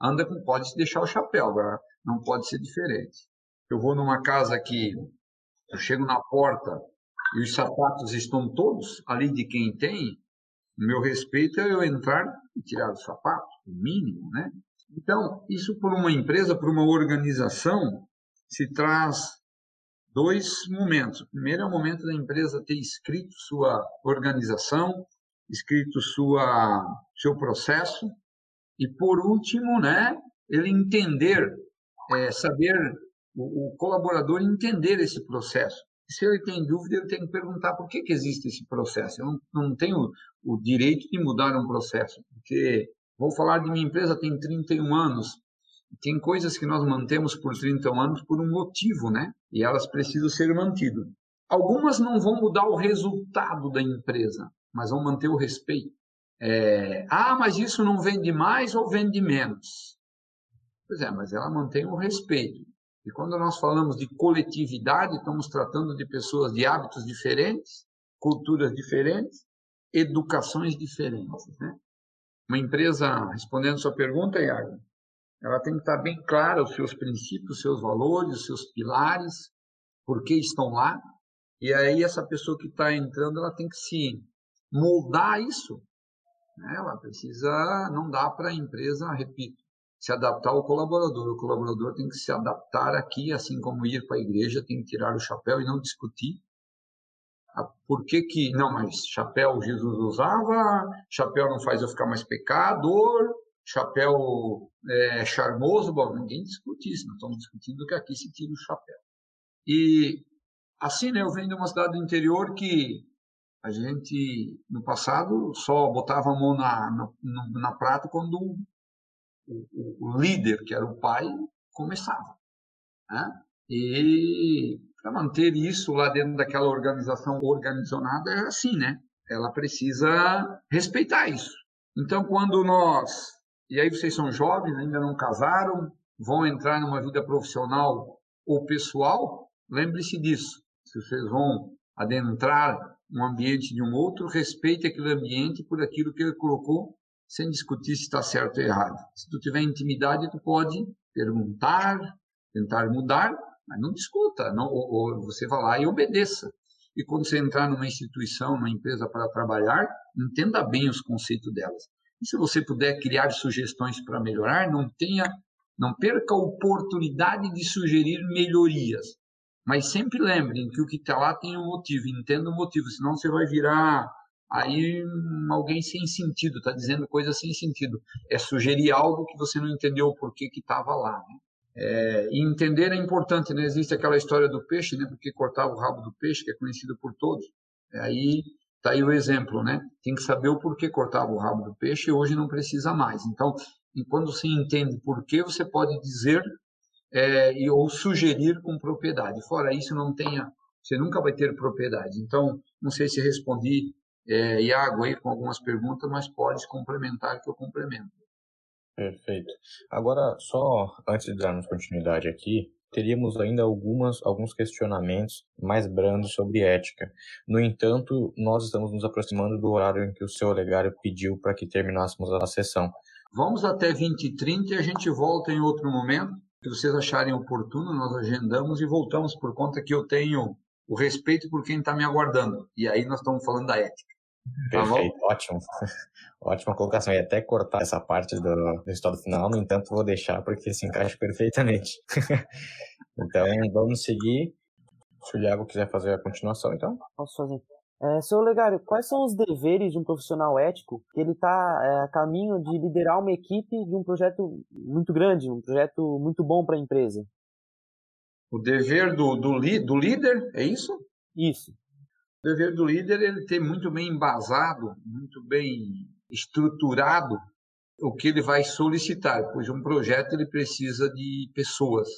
anda com, pode deixar o chapéu, agora não pode ser diferente. Eu vou numa casa que eu chego na porta e os sapatos estão todos ali de quem tem, o meu respeito é eu entrar e tirar os sapatos, o mínimo, né? Então, isso por uma empresa, por uma organização, se traz dois momentos. O primeiro é o momento da empresa ter escrito sua organização, escrito sua seu processo e por último, né, ele entender, é, saber o, o, colaborador entender esse processo. Se ele tem dúvida, ele tem que perguntar por que, que existe esse processo. Eu não, não tenho o direito de mudar um processo, porque vou falar de minha empresa tem 31 anos, tem coisas que nós mantemos por 30 anos por um motivo, né? E elas precisam ser mantidas. Algumas não vão mudar o resultado da empresa, mas vão manter o respeito. É, ah, mas isso não vende mais ou vende menos? Pois é, mas ela mantém o respeito. E quando nós falamos de coletividade, estamos tratando de pessoas de hábitos diferentes, culturas diferentes, educações diferentes. Né? Uma empresa, respondendo sua pergunta, Iago, ela tem que estar bem clara os seus princípios, os seus valores, os seus pilares, por que estão lá. E aí essa pessoa que está entrando, ela tem que se moldar isso. Né? Ela precisa, não dá para a empresa, repito, se adaptar ao colaborador. O colaborador tem que se adaptar aqui, assim como ir para a igreja, tem que tirar o chapéu e não discutir. Ah, por que que, não, mas chapéu Jesus usava, chapéu não faz eu ficar mais pecador, chapéu é, charmoso, bom, ninguém discute isso, nós estamos discutindo que aqui se tira o chapéu. E assim, né, eu venho de uma cidade do interior que a gente, no passado, só botava a mão na, na, na prata quando o, o, o, líder, que era o pai, começava. Né? E para manter isso lá dentro daquela organização organizada é assim, né? Ela precisa respeitar isso. Então, quando nós e aí vocês são jovens, ainda não casaram, vão entrar numa vida profissional ou pessoal, lembre-se disso. Se vocês vão adentrar um ambiente de um outro, respeite aquele ambiente por aquilo que ele colocou, sem discutir se está certo ou errado. Se tu tiver intimidade, tu pode perguntar, tentar mudar, mas não discuta, não, ou, ou você vá lá e obedeça. E quando você entrar numa instituição, numa empresa para trabalhar, entenda bem os conceitos delas. E se você puder criar sugestões para melhorar, não tenha, não perca a oportunidade de sugerir melhorias. Mas sempre lembrem que o que está lá tem um motivo, entenda o motivo, senão você vai virar aí alguém sem sentido, está dizendo coisa sem sentido. É sugerir algo que você não entendeu o porquê que estava lá. Né? É, entender é importante, né? Existe aquela história do peixe, né? Porque cortava o rabo do peixe, que é conhecido por todos. Aí Está aí o exemplo, né? Tem que saber o porquê cortava o rabo do peixe e hoje não precisa mais. Então, quando você entende por que, você pode dizer é, ou sugerir com propriedade. Fora isso, não tenha, você nunca vai ter propriedade. Então, não sei se respondi, é, Iago, aí com algumas perguntas, mas pode complementar que eu complemento. Perfeito. Agora, só antes de darmos continuidade aqui, teríamos ainda algumas, alguns questionamentos mais brandos sobre ética. No entanto, nós estamos nos aproximando do horário em que o seu Olegário pediu para que terminássemos a sessão. Vamos até 20 e 30 e a gente volta em outro momento. Se vocês acharem oportuno, nós agendamos e voltamos por conta que eu tenho o respeito por quem está me aguardando. E aí nós estamos falando da ética. Tá Perfeito, tá ótimo. Ótima colocação. E até cortar essa parte do, do resultado final, no entanto, vou deixar porque se encaixa perfeitamente. então, vamos seguir. Se o Iago quiser fazer a continuação, então. Posso fazer. É, seu Legário, quais são os deveres de um profissional ético que ele está é, a caminho de liderar uma equipe de um projeto muito grande, um projeto muito bom para a empresa? O dever do, do, do líder, é isso? Isso. O dever do líder é ele ter muito bem embasado, muito bem estruturado o que ele vai solicitar, pois um projeto ele precisa de pessoas.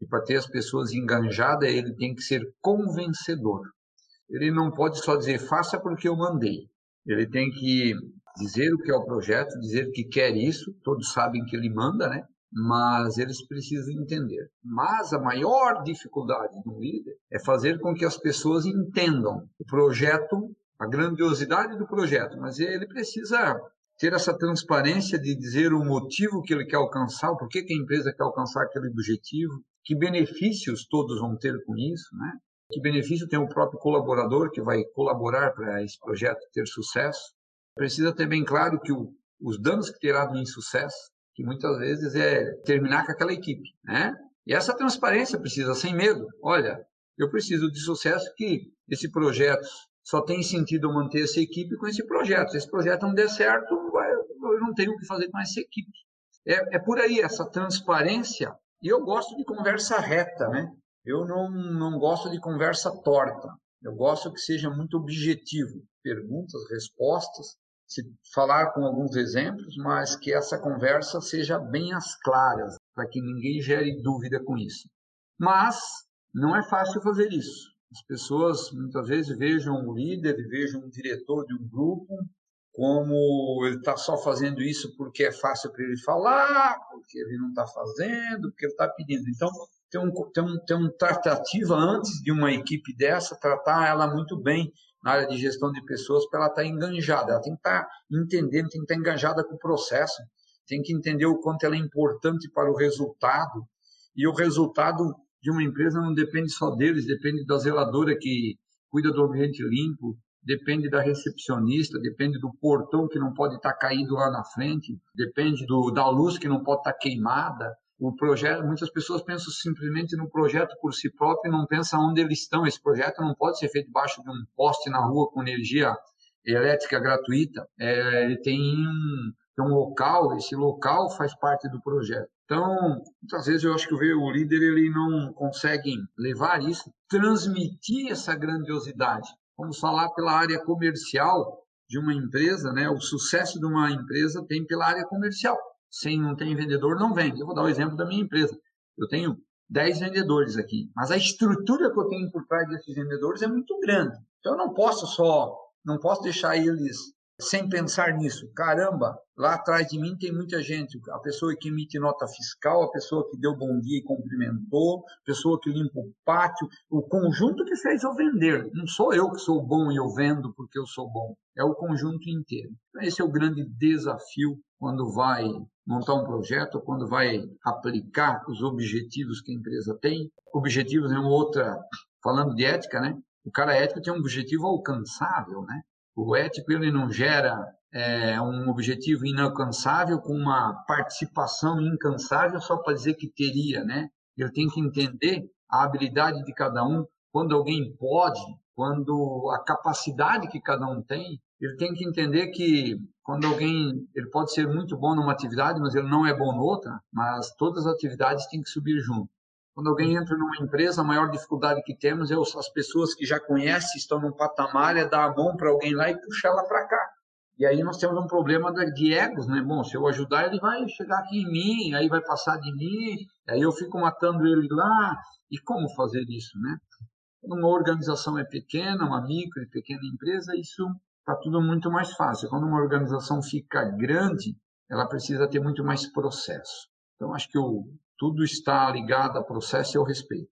E para ter as pessoas enganjadas, ele tem que ser convencedor. Ele não pode só dizer faça porque eu mandei. Ele tem que dizer o que é o projeto, dizer que quer isso. Todos sabem que ele manda, né? Mas eles precisam entender. Mas a maior dificuldade do líder é fazer com que as pessoas entendam o projeto, a grandiosidade do projeto. Mas ele precisa ter essa transparência de dizer o motivo que ele quer alcançar, porquê que a empresa quer alcançar aquele objetivo, que benefícios todos vão ter com isso, né? Que benefício tem o próprio colaborador que vai colaborar para esse projeto ter sucesso. Precisa ter bem claro que o, os danos que terá do insucesso, que muitas vezes é terminar com aquela equipe, né? E essa transparência precisa, sem medo. Olha, eu preciso de sucesso que esse projeto só tem sentido manter essa equipe com esse projeto. Se esse projeto não der certo, eu não tenho o que fazer com essa equipe. É, é por aí, essa transparência. E eu gosto de conversa reta, né? Eu não, não gosto de conversa torta. Eu gosto que seja muito objetivo. Perguntas, respostas, se falar com alguns exemplos, mas que essa conversa seja bem às claras, para que ninguém gere dúvida com isso. Mas não é fácil fazer isso. As pessoas muitas vezes vejam o líder, vejam o diretor de um grupo como ele está só fazendo isso porque é fácil para ele falar, porque ele não está fazendo, porque ele está pedindo. Então, tem um, tem, um, tem um tratativa antes de uma equipe dessa, tratar ela muito bem na área de gestão de pessoas para ela estar tá enganjada. Ela tem que estar tá entendendo, tem que estar tá enganjada com o processo, tem que entender o quanto ela é importante para o resultado. E o resultado de uma empresa não depende só deles, depende da zeladora que cuida do ambiente limpo, depende da recepcionista, depende do portão que não pode estar caído lá na frente, depende do, da luz que não pode estar queimada. O projeto, muitas pessoas pensam simplesmente no projeto por si próprio e não pensam onde eles estão. Esse projeto não pode ser feito debaixo de um poste na rua com energia elétrica gratuita. É, ele tem um, tem um local, esse local faz parte do projeto. Então, muitas vezes eu acho que o líder ele não consegue levar isso, transmitir essa grandiosidade. Vamos falar pela área comercial de uma empresa, né? O sucesso de uma empresa tem pela área comercial. Sem não tem vendedor, não vende. Eu vou dar o exemplo da minha empresa. Eu tenho 10 vendedores aqui, mas a estrutura que eu tenho por trás desses vendedores é muito grande. Então eu não posso só, não posso deixar eles sem pensar nisso. Caramba, lá atrás de mim tem muita gente. A pessoa que emite nota fiscal, a pessoa que deu bom dia e cumprimentou, a pessoa que limpa o pátio, o conjunto que fez eu vender. Não sou eu que sou bom e eu vendo porque eu sou bom. É o conjunto inteiro. Então, esse é o grande desafio quando vai montar um projeto, quando vai aplicar os objetivos que a empresa tem. Objetivos é uma outra, falando de ética, né? O cara ético tem um objetivo alcançável, né? O ético ele não gera é, um objetivo inalcançável com uma participação incansável só para dizer que teria, né? Ele tem que entender a habilidade de cada um, quando alguém pode, quando a capacidade que cada um tem, ele tem que entender que quando alguém ele pode ser muito bom numa atividade, mas ele não é bom noutra, mas todas as atividades têm que subir junto. Quando alguém entra numa empresa, a maior dificuldade que temos é as pessoas que já conhecem, estão num patamar, é dar a mão para alguém lá e puxar ela para cá. E aí nós temos um problema de egos, né? Bom, se eu ajudar, ele vai chegar aqui em mim, aí vai passar de mim, aí eu fico matando ele lá. E como fazer isso, né? Quando uma organização é pequena, uma micro e pequena empresa, isso está tudo muito mais fácil. Quando uma organização fica grande, ela precisa ter muito mais processo. Então, acho que o, tudo está ligado a processo e ao respeito.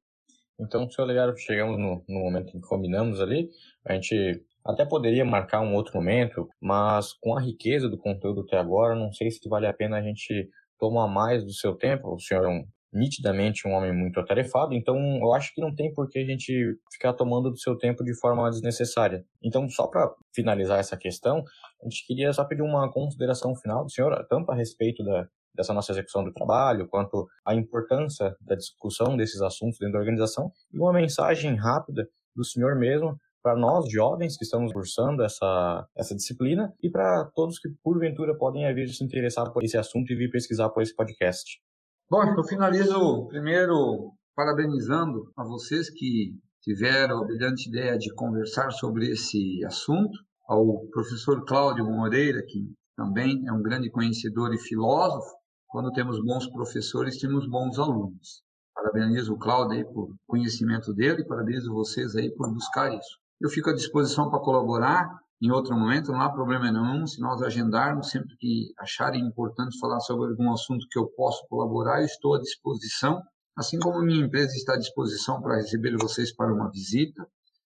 Então, senhor Legário, chegamos no, no momento que combinamos ali, a gente até poderia marcar um outro momento, mas com a riqueza do conteúdo até agora, não sei se vale a pena a gente tomar mais do seu tempo. O senhor é um, nitidamente um homem muito atarefado, então eu acho que não tem por que a gente ficar tomando do seu tempo de forma desnecessária. Então, só para finalizar essa questão, a gente queria só pedir uma consideração final do senhor, tanto a respeito da, dessa nossa execução do trabalho, quanto a importância da discussão desses assuntos dentro da organização, e uma mensagem rápida do senhor mesmo para nós jovens que estamos cursando essa, essa disciplina e para todos que porventura podem vir se interessar por esse assunto e vir pesquisar por esse podcast. Bom, eu finalizo primeiro parabenizando a vocês que tiveram a brilhante ideia de conversar sobre esse assunto, ao professor Cláudio Moreira, que também é um grande conhecedor e filósofo. Quando temos bons professores, temos bons alunos. Parabenizo o Cláudio aí por conhecimento dele, parabenizo vocês aí por buscar isso. Eu fico à disposição para colaborar em outro momento, não há problema nenhum, se nós agendarmos, sempre que acharem importante falar sobre algum assunto que eu posso colaborar, eu estou à disposição, assim como minha empresa está à disposição para receber vocês para uma visita.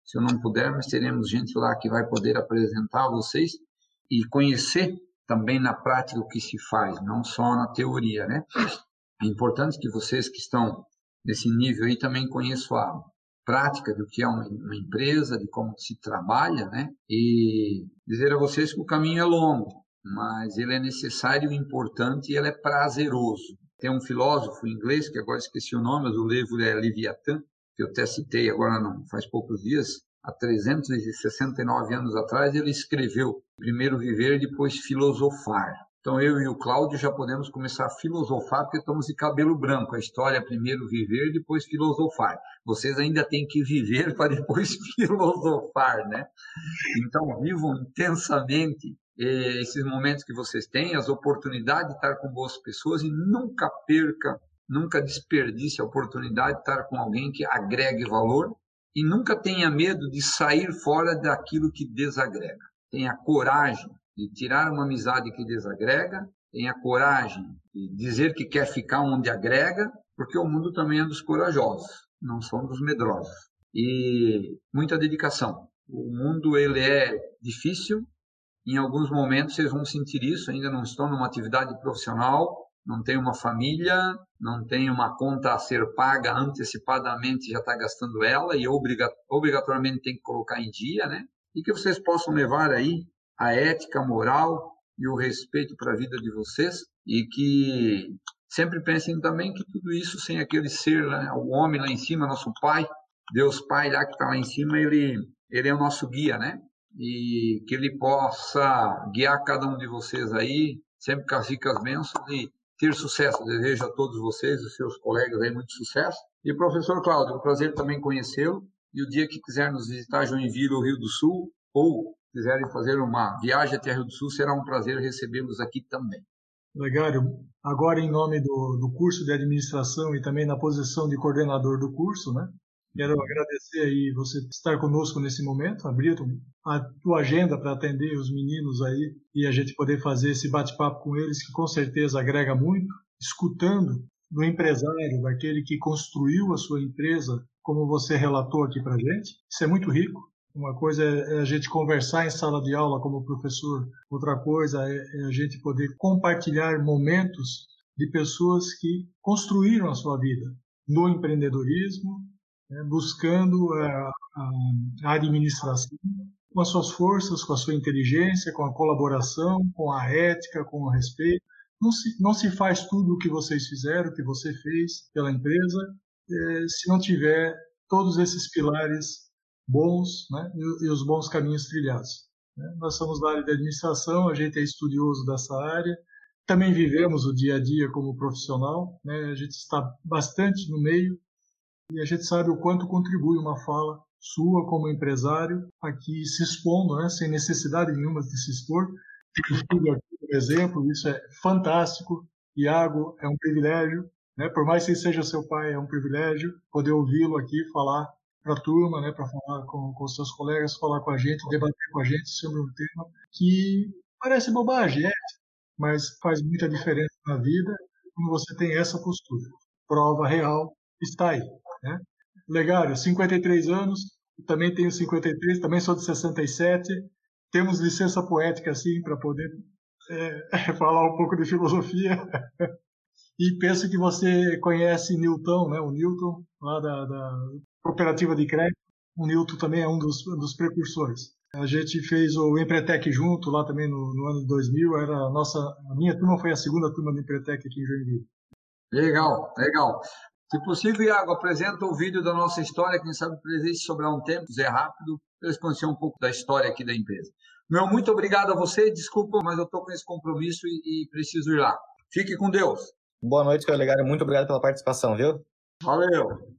Se eu não puder, nós teremos gente lá que vai poder apresentar a vocês e conhecer também na prática o que se faz, não só na teoria, né? É importante que vocês que estão nesse nível aí também conheçam a prática do que é uma, uma, empresa, de como se trabalha, né? E dizer a vocês que o caminho é longo, mas ele é necessário, importante e ele é prazeroso. Tem um filósofo inglês, que agora esqueci o nome, mas o livro é Leviatã, que eu até citei agora não faz poucos dias, há 369 anos atrás, ele escreveu Primeiro Viver, depois Filosofar. Então eu e o Cláudio já podemos começar a filosofar, porque estamos de cabelo branco. A história é primeiro viver, depois filosofar. Vocês ainda têm que viver para depois filosofar, né? Então vivam intensamente eh, esses momentos que vocês têm, as oportunidades de estar com boas pessoas e nunca perca, nunca desperdice a oportunidade de estar com alguém que agregue valor e nunca tenha medo de sair fora daquilo que desagrega. Tenha coragem de tirar uma amizade que desagrega, tenha coragem de dizer que quer ficar onde agrega, porque o mundo também é dos corajosos, não são dos medrosos. E muita dedicação. O mundo ele é difícil, em alguns momentos vocês vão sentir isso, ainda não estão numa atividade profissional, não tem uma família, não tem uma conta a ser paga antecipadamente, já está gastando ela e obrigatoriamente tem que colocar em dia, né? E que vocês possam levar aí a ética, a moral e o respeito para a vida de vocês e que sempre pensem também que tudo isso sem aquele ser, o homem lá em cima, nosso Pai, Deus Pai lá que está lá em cima, ele, ele é o nosso guia, né? E que ele possa guiar cada um de vocês aí, sempre com as ricas bênçãos e ter sucesso. Desejo a todos vocês, os seus colegas aí, muito sucesso. E professor Cláudio, é um prazer também conhecê-lo. E o dia que quiser nos visitar Joinville ou Rio do Sul, ou quiserem fazer uma viagem até Rio do Sul, será um prazer recebê-los aqui também. Legário, agora em nome do, do curso de administração e também na posição de coordenador do curso, né? Quero agradecer aí você estar conosco nesse momento, abrir a tua agenda para atender os meninos aí e a gente poder fazer esse bate-papo com eles, que com certeza agrega muito, escutando do empresário, daquele que construiu a sua empresa, como você relatou aqui para gente. Isso é muito rico. Uma coisa é, é a gente conversar em sala de aula como professor, outra coisa é, é a gente poder compartilhar momentos de pessoas que construíram a sua vida no empreendedorismo, né, buscando a, administração com as suas forças, com a sua inteligência, com a colaboração, com a ética, com o respeito. Não se, não se faz tudo o que vocês fizeram, o que você fez pela empresa, é, se não tiver todos esses pilares bons né, e, e, os bons caminhos trilhados. Né? Nós somos da área de administração, a gente é estudioso dessa área, também vivemos o dia a dia como profissional, né? a gente está bastante no meio e a gente sabe o quanto contribui uma fala sua como empresário aqui se expondo, né? sem necessidade nenhuma de se expor. Estudo aqui, por exemplo, isso é fantástico. Iago é um privilégio, né? por mais que seja seu pai, é um privilégio poder ouvi-lo aqui falar para a turma, né, para falar com, com os seus colegas, falar com a gente, debater com a gente sobre um tema que parece bobagem, é, mas faz muita diferença na vida quando você tem essa postura. Prova real está aí. Né? Legário, 53 anos, também tenho 53, também sou de 67. Temos licença poética assim para poder é, falar um pouco de filosofia. e penso que você conhece Newton, né? O Newton lá da, da cooperativa de crédito. O Newton também é um dos, dos precursores. A gente fez o Empretec junto lá também no, no, ano de 2000. Era a nossa, a minha turma foi a segunda turma do Empretec aqui em Joinville. Legal, legal. Se possível, Iago, apresenta o vídeo da nossa história. Quem sabe existe sobrar um tempo, é rápido, para eles conhecerem um pouco da história aqui da empresa. Meu muito obrigado a você. Desculpa, mas eu estou com esse compromisso e, e, preciso ir lá. Fique com Deus. Boa noite, Legário. Muito obrigado pela participação, viu? Valeu.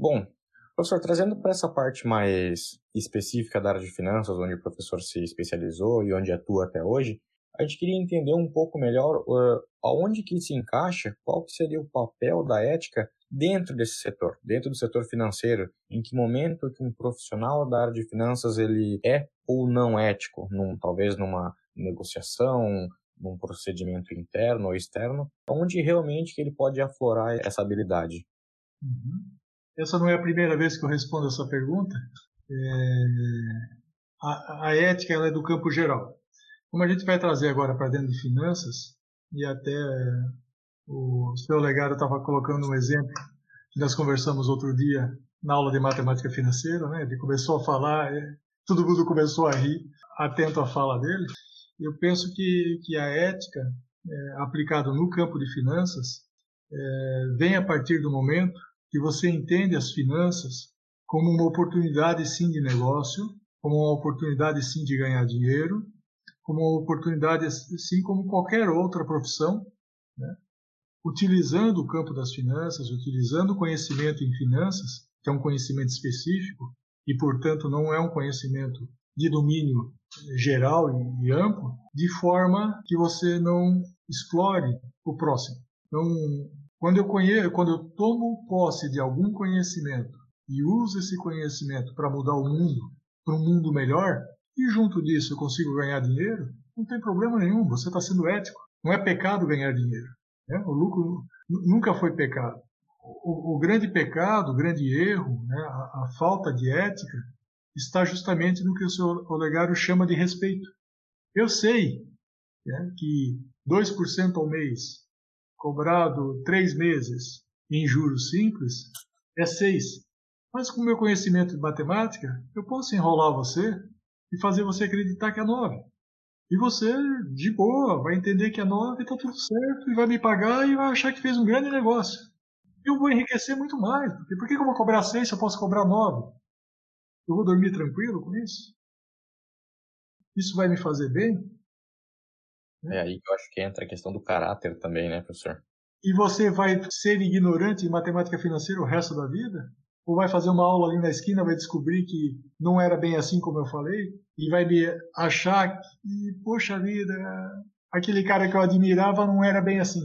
Bom, Professor, trazendo para essa parte mais específica da área de finanças, onde o professor se especializou e onde atua até hoje, a gente queria entender um pouco melhor uh, aonde que se encaixa, qual que seria o papel da ética dentro desse setor, dentro do setor financeiro, em que momento que um profissional da área de finanças ele é ou não ético, num, talvez numa negociação, num procedimento interno ou externo, onde realmente que ele pode aflorar essa habilidade. Uhum. Essa não é a primeira vez que eu respondo essa pergunta. É... A, a, ética ela é do campo geral. Como a gente vai trazer agora para dentro de finanças, e até o seu legado estava colocando um exemplo que nós conversamos outro dia na aula de matemática financeira, né? Ele começou a falar, todo mundo começou a rir, atento à fala dele. Eu penso que, que a ética é, aplicada no campo de finanças é, vem a partir do momento que você entende as finanças como uma oportunidade sim de negócio, como uma oportunidade sim de ganhar dinheiro, como uma oportunidade sim como qualquer outra profissão, né? utilizando o campo das finanças, utilizando o conhecimento em finanças, que é um conhecimento específico e portanto não é um conhecimento de domínio geral e amplo, de forma que você não explore o próximo. Então, quando eu conheço, quando eu tomo posse de algum conhecimento e uso esse conhecimento para mudar o mundo para um mundo melhor, e junto disso eu consigo ganhar dinheiro, não tem problema nenhum, você está sendo ético. Não é pecado ganhar dinheiro. Né? O lucro nunca foi pecado. O, o, grande pecado, o grande erro, né? a, a falta de ética, está justamente no que o senhor Olegário chama de respeito. Eu sei né, que 2% ao mês, cobrado três meses em juros simples, é 6. Mas com meu conhecimento de matemática, eu posso enrolar você e fazer você acreditar que é 9. E você, de boa, vai entender que é 9 e está tudo certo, e vai me pagar e vai achar que fez um grande negócio. Eu vou enriquecer muito mais, porque por que eu vou cobrar 6 se eu posso cobrar 9? Eu vou dormir tranquilo com isso? Isso vai me fazer bem? É aí que eu acho que entra a questão do caráter também, né, professor? E você vai ser ignorante em matemática financeira o resto da vida? Ou vai fazer uma aula ali na esquina, vai descobrir que não era bem assim como eu falei? E vai achar que, poxa vida, aquele cara que eu admirava não era bem assim.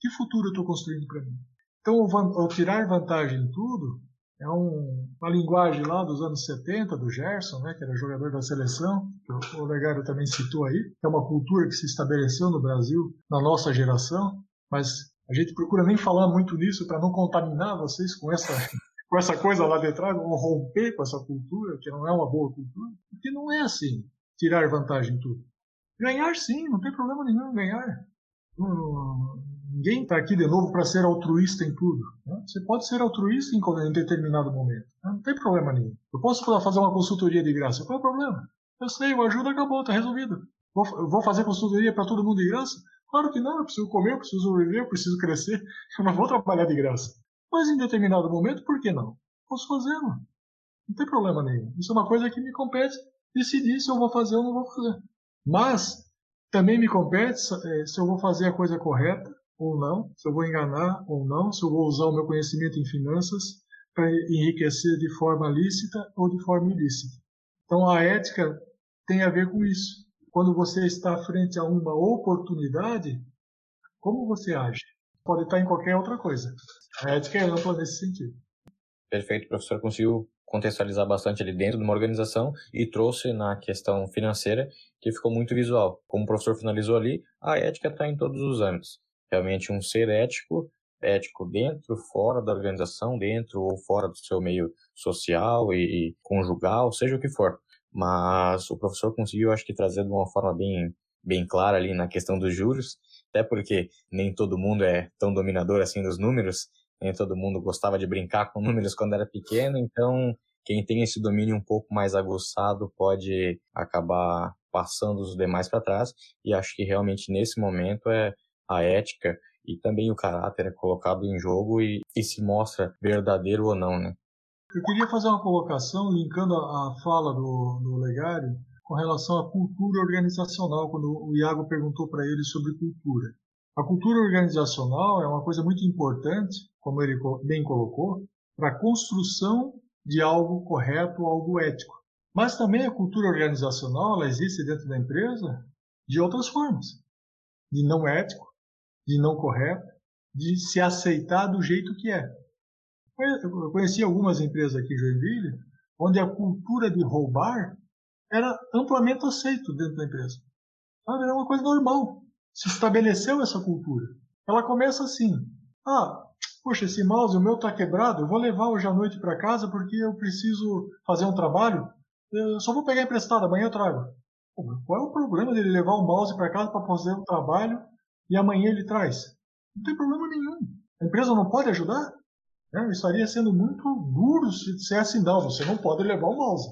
Que futuro eu estou construindo para mim? Então, ao tirar vantagem em tudo, é um, uma linguagem lá dos anos 70, do Gerson, né, que era jogador da seleção, que o Olegário também citou aí, que é uma cultura que se estabeleceu no Brasil na nossa geração, mas a gente procura nem falar muito nisso para não contaminar vocês com essa, com essa coisa lá de trás, ou romper com essa cultura, que não é uma boa cultura, porque não é assim, tirar vantagem em tudo. Ganhar sim, não tem problema nenhum em ganhar. Ninguém está aqui de novo para ser altruísta em tudo. Né? Você pode ser altruísta em, em determinado momento. Né? Não tem problema nenhum. Eu posso fazer uma consultoria de graça. Qual é o problema? Eu sei, o ajuda acabou, está resolvido. Vou, vou fazer consultoria para todo mundo de graça? Claro que não, eu preciso comer, eu preciso viver, eu preciso crescer. Eu não vou trabalhar de graça. Mas em determinado momento, por que não? Posso fazer, mano. Não tem problema nenhum. Isso é uma coisa que me compete decidir se eu vou fazer ou não vou fazer. Mas também me compete eh, se eu vou fazer a coisa correta ou não, se eu vou enganar ou não, se eu vou usar o meu conhecimento em finanças para enriquecer de forma lícita ou de forma ilícita. Então a ética tem a ver com isso. Quando você está frente a uma oportunidade, como você age? Pode estar em qualquer outra coisa. A ética é ampla nesse sentido. Perfeito, professor conseguiu contextualizar bastante ali dentro de uma organização e trouxe na questão financeira que ficou muito visual. Como o professor finalizou ali, a ética está em todos os âmbitos realmente um ser ético, ético dentro, fora da organização, dentro ou fora do seu meio social e, e conjugal, seja o que for. Mas o professor conseguiu, acho que, trazer de uma forma bem, bem clara ali na questão dos juros, até porque nem todo mundo é tão dominador assim dos números, nem todo mundo gostava de brincar com números quando era pequeno, então quem tem esse domínio um pouco mais aguçado pode acabar passando os demais para trás, e acho que realmente nesse momento é a ética e também o caráter é colocado em jogo e, e se mostra verdadeiro ou não, né? Eu queria fazer uma colocação linkando a, a fala do, do Legário com relação à cultura organizacional, quando o Iago perguntou para ele sobre cultura. A cultura organizacional é uma coisa muito importante, como ele bem colocou, para a construção de algo correto, algo ético. Mas também a cultura organizacional ela existe dentro da empresa de outras formas, de não ético, de não correto, de se aceitar do jeito que é. Eu conheci algumas empresas aqui em Joinville, onde a cultura de roubar era amplamente aceito dentro da empresa. Era uma coisa normal. Se estabeleceu essa cultura. Ela começa assim: ah, poxa, esse mouse, o meu está quebrado, eu vou levar hoje à noite para casa porque eu preciso fazer um trabalho. Eu só vou pegar emprestado, amanhã eu trago. Qual é o problema dele levar o mouse para casa para fazer um trabalho e amanhã ele traz? Não tem problema nenhum. A empresa não pode ajudar? Né? Estaria sendo muito duro se, se é assim, não, você não pode levar o mouse.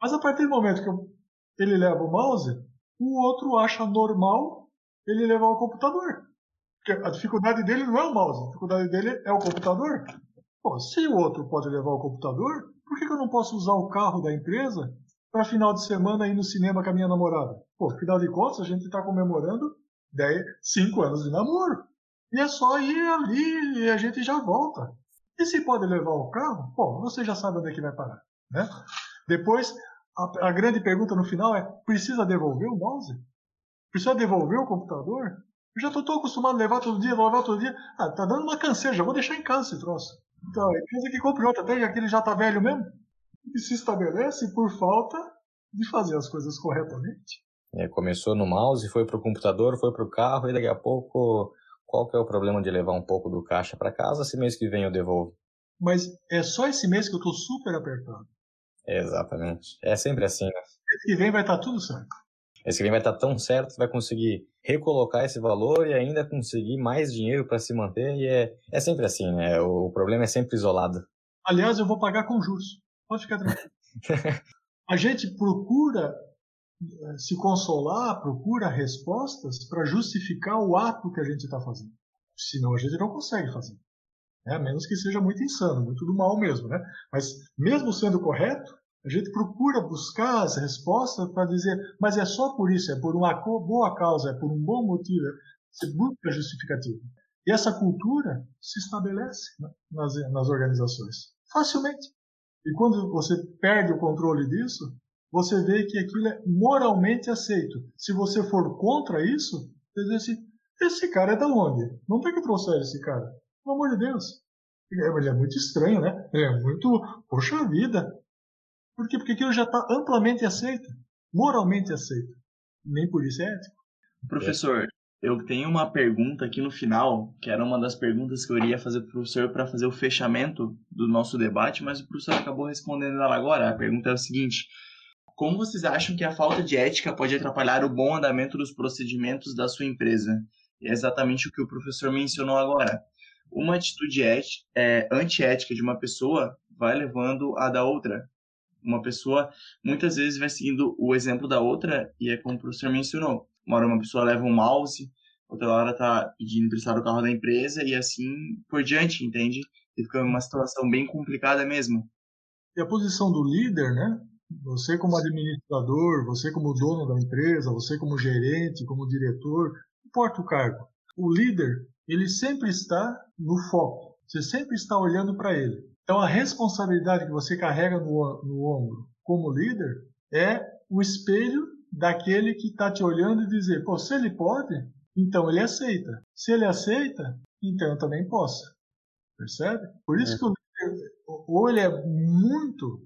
Mas a partir do momento que ele leva o mouse, o outro acha normal ele levar o computador. Porque a dificuldade dele não é o mouse, a dificuldade dele é o computador. Pô, se o outro pode levar o computador, por que, que eu não posso usar o carro da empresa para final de semana ir no cinema com a minha namorada? Pô, afinal de contas, a gente está comemorando 10, 5 anos de namoro. E é só ir ali e a gente já volta. E se pode levar o carro, pô, você já sabe onde é que vai parar. Né? Depois, a, a grande pergunta no final é: precisa devolver o mouse? Precisa devolver o computador? Eu já estou acostumado a levar todo dia, levar todo dia. Ah, tá dando uma canseira, já vou deixar em casa esse troço. Então, a empresa que compra outra, até que ele já está velho mesmo. E se estabelece por falta de fazer as coisas corretamente. É, começou no mouse, foi para o computador, foi para o carro, e daqui a pouco, qual que é o problema de levar um pouco do caixa para casa? Se mês que vem eu devolvo. Mas é só esse mês que eu estou super apertado. exatamente. É sempre assim, né? Mês que vem vai estar tá tudo certo. Esse cliente vai estar tão certo que vai conseguir recolocar esse valor e ainda conseguir mais dinheiro para se manter. E é, é sempre assim, né? O, o problema é sempre isolado. Aliás, eu vou pagar com juros. Pode ficar tranquilo. a gente procura se consolar, procura respostas para justificar o ato que a gente está fazendo. Senão a gente não consegue fazer. Né? A menos que seja muito insano, muito do mal mesmo. Né? Mas mesmo sendo correto, a gente procura buscar as respostas para dizer, mas é só por isso, é por uma boa causa, é por um bom motivo. Você busca a justificativa. E essa cultura se estabelece nas, nas organizações facilmente. E quando você perde o controle disso, você vê que aquilo é moralmente aceito. Se você for contra isso, você diz assim, esse cara é da onde? Não tem que trouxer esse cara. Pelo amor de Deus. Ele é muito estranho, né? Ele é muito, poxa vida, por quê? Porque aquilo já está amplamente aceito, moralmente aceito. Nem por isso é ético. Professor, eu tenho uma pergunta aqui no final, que era uma das perguntas que eu iria fazer para o professor para fazer o fechamento do nosso debate, mas o professor acabou respondendo ela agora. A pergunta é a seguinte: Como vocês acham que a falta de ética pode atrapalhar o bom andamento dos procedimentos da sua empresa? É exatamente o que o professor mencionou agora. Uma atitude é, antiética de uma pessoa vai levando a da outra uma pessoa muitas vezes vai seguindo o exemplo da outra e é como o professor mencionou. Uma hora uma pessoa leva um mouse, outra hora tá pedindo emprestar o carro da empresa e assim por diante, entende? E fica uma situação bem complicada mesmo. E a posição do líder, né? Você como administrador, você como dono da empresa, você como gerente, como diretor, não importa o cargo. O líder, ele sempre está no foco. Você sempre está olhando para ele. Então, a responsabilidade que você carrega no, no ombro como líder é o espelho daquele que está te olhando e dizer: Pô, se ele pode, então ele aceita. Se ele aceita, então eu também posso. Percebe? Por isso é. que o líder, ou ele é muito.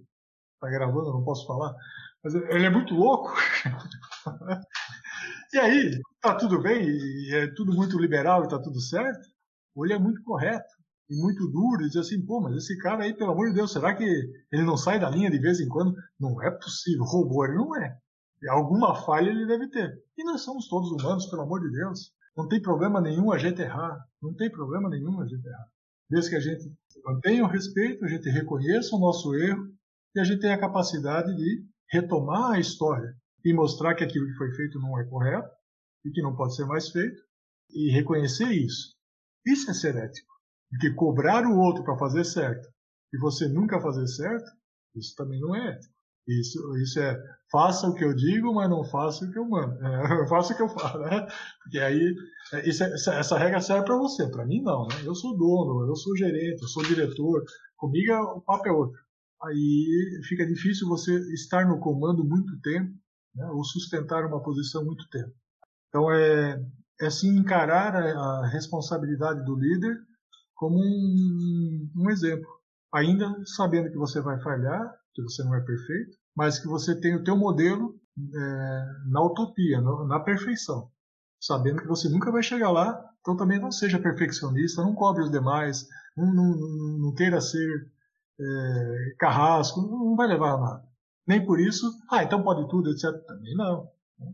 Está gravando, não posso falar. Mas ele é muito louco. e aí, tá tudo bem, e é tudo muito liberal e tá tudo certo. Ou ele é muito correto e muito duro e dizer assim, pô, mas esse cara aí, pelo amor de Deus, será que ele não sai da linha de vez em quando? Não é possível, robô ele não é. E alguma falha ele deve ter. E nós somos todos humanos, pelo amor de Deus. Não tem problema nenhum a gente errar. Não tem problema nenhum a gente errar. Desde que a gente mantenha o respeito, a gente reconheça o nosso erro e a gente tenha a capacidade de retomar a história e mostrar que aquilo que foi feito não é correto e que não pode ser mais feito e reconhecer isso. Isso é ser ético. Porque cobrar o outro para fazer certo e você nunca fazer certo, isso também não é ético. Isso, isso é faça o que eu digo, mas não faça o que eu mando. É, faça o que eu falo, né? Porque aí é, isso é, essa, essa, regra serve para você, para mim não, né? Eu sou dono, eu sou gerente, eu sou diretor. Comigo o papo é outro. Aí fica difícil você estar no comando muito tempo, né, ou sustentar uma posição muito tempo. Então é, é sim encarar a, a responsabilidade do líder como um, um exemplo, ainda sabendo que você vai falhar, que você não é perfeito, mas que você tem o teu modelo é, na utopia, no, na perfeição, sabendo que você nunca vai chegar lá, então também não seja perfeccionista, não cobre os demais, não, não, não queira ser é, carrasco, não vai levar a nada. Nem por isso, ah, então pode tudo, etc. Também não.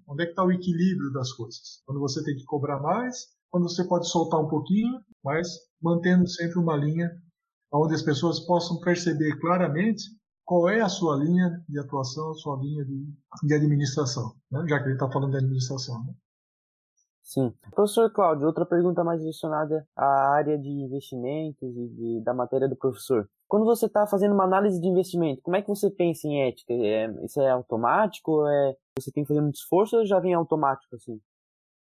Onde é que está o equilíbrio das coisas? Quando você tem que cobrar mais, quando você pode soltar um pouquinho, mas mantendo sempre uma linha onde as pessoas possam perceber claramente qual é a sua linha de atuação, a sua linha de, de administração, né? já que ele está falando de administração. Né? Sim. Professor Cláudio, outra pergunta mais direcionada à área de investimentos e de, da matéria do professor. Quando você está fazendo uma análise de investimento, como é que você pensa em ética? É, isso é automático? É, você tem que fazer muito esforço ou já vem automático assim?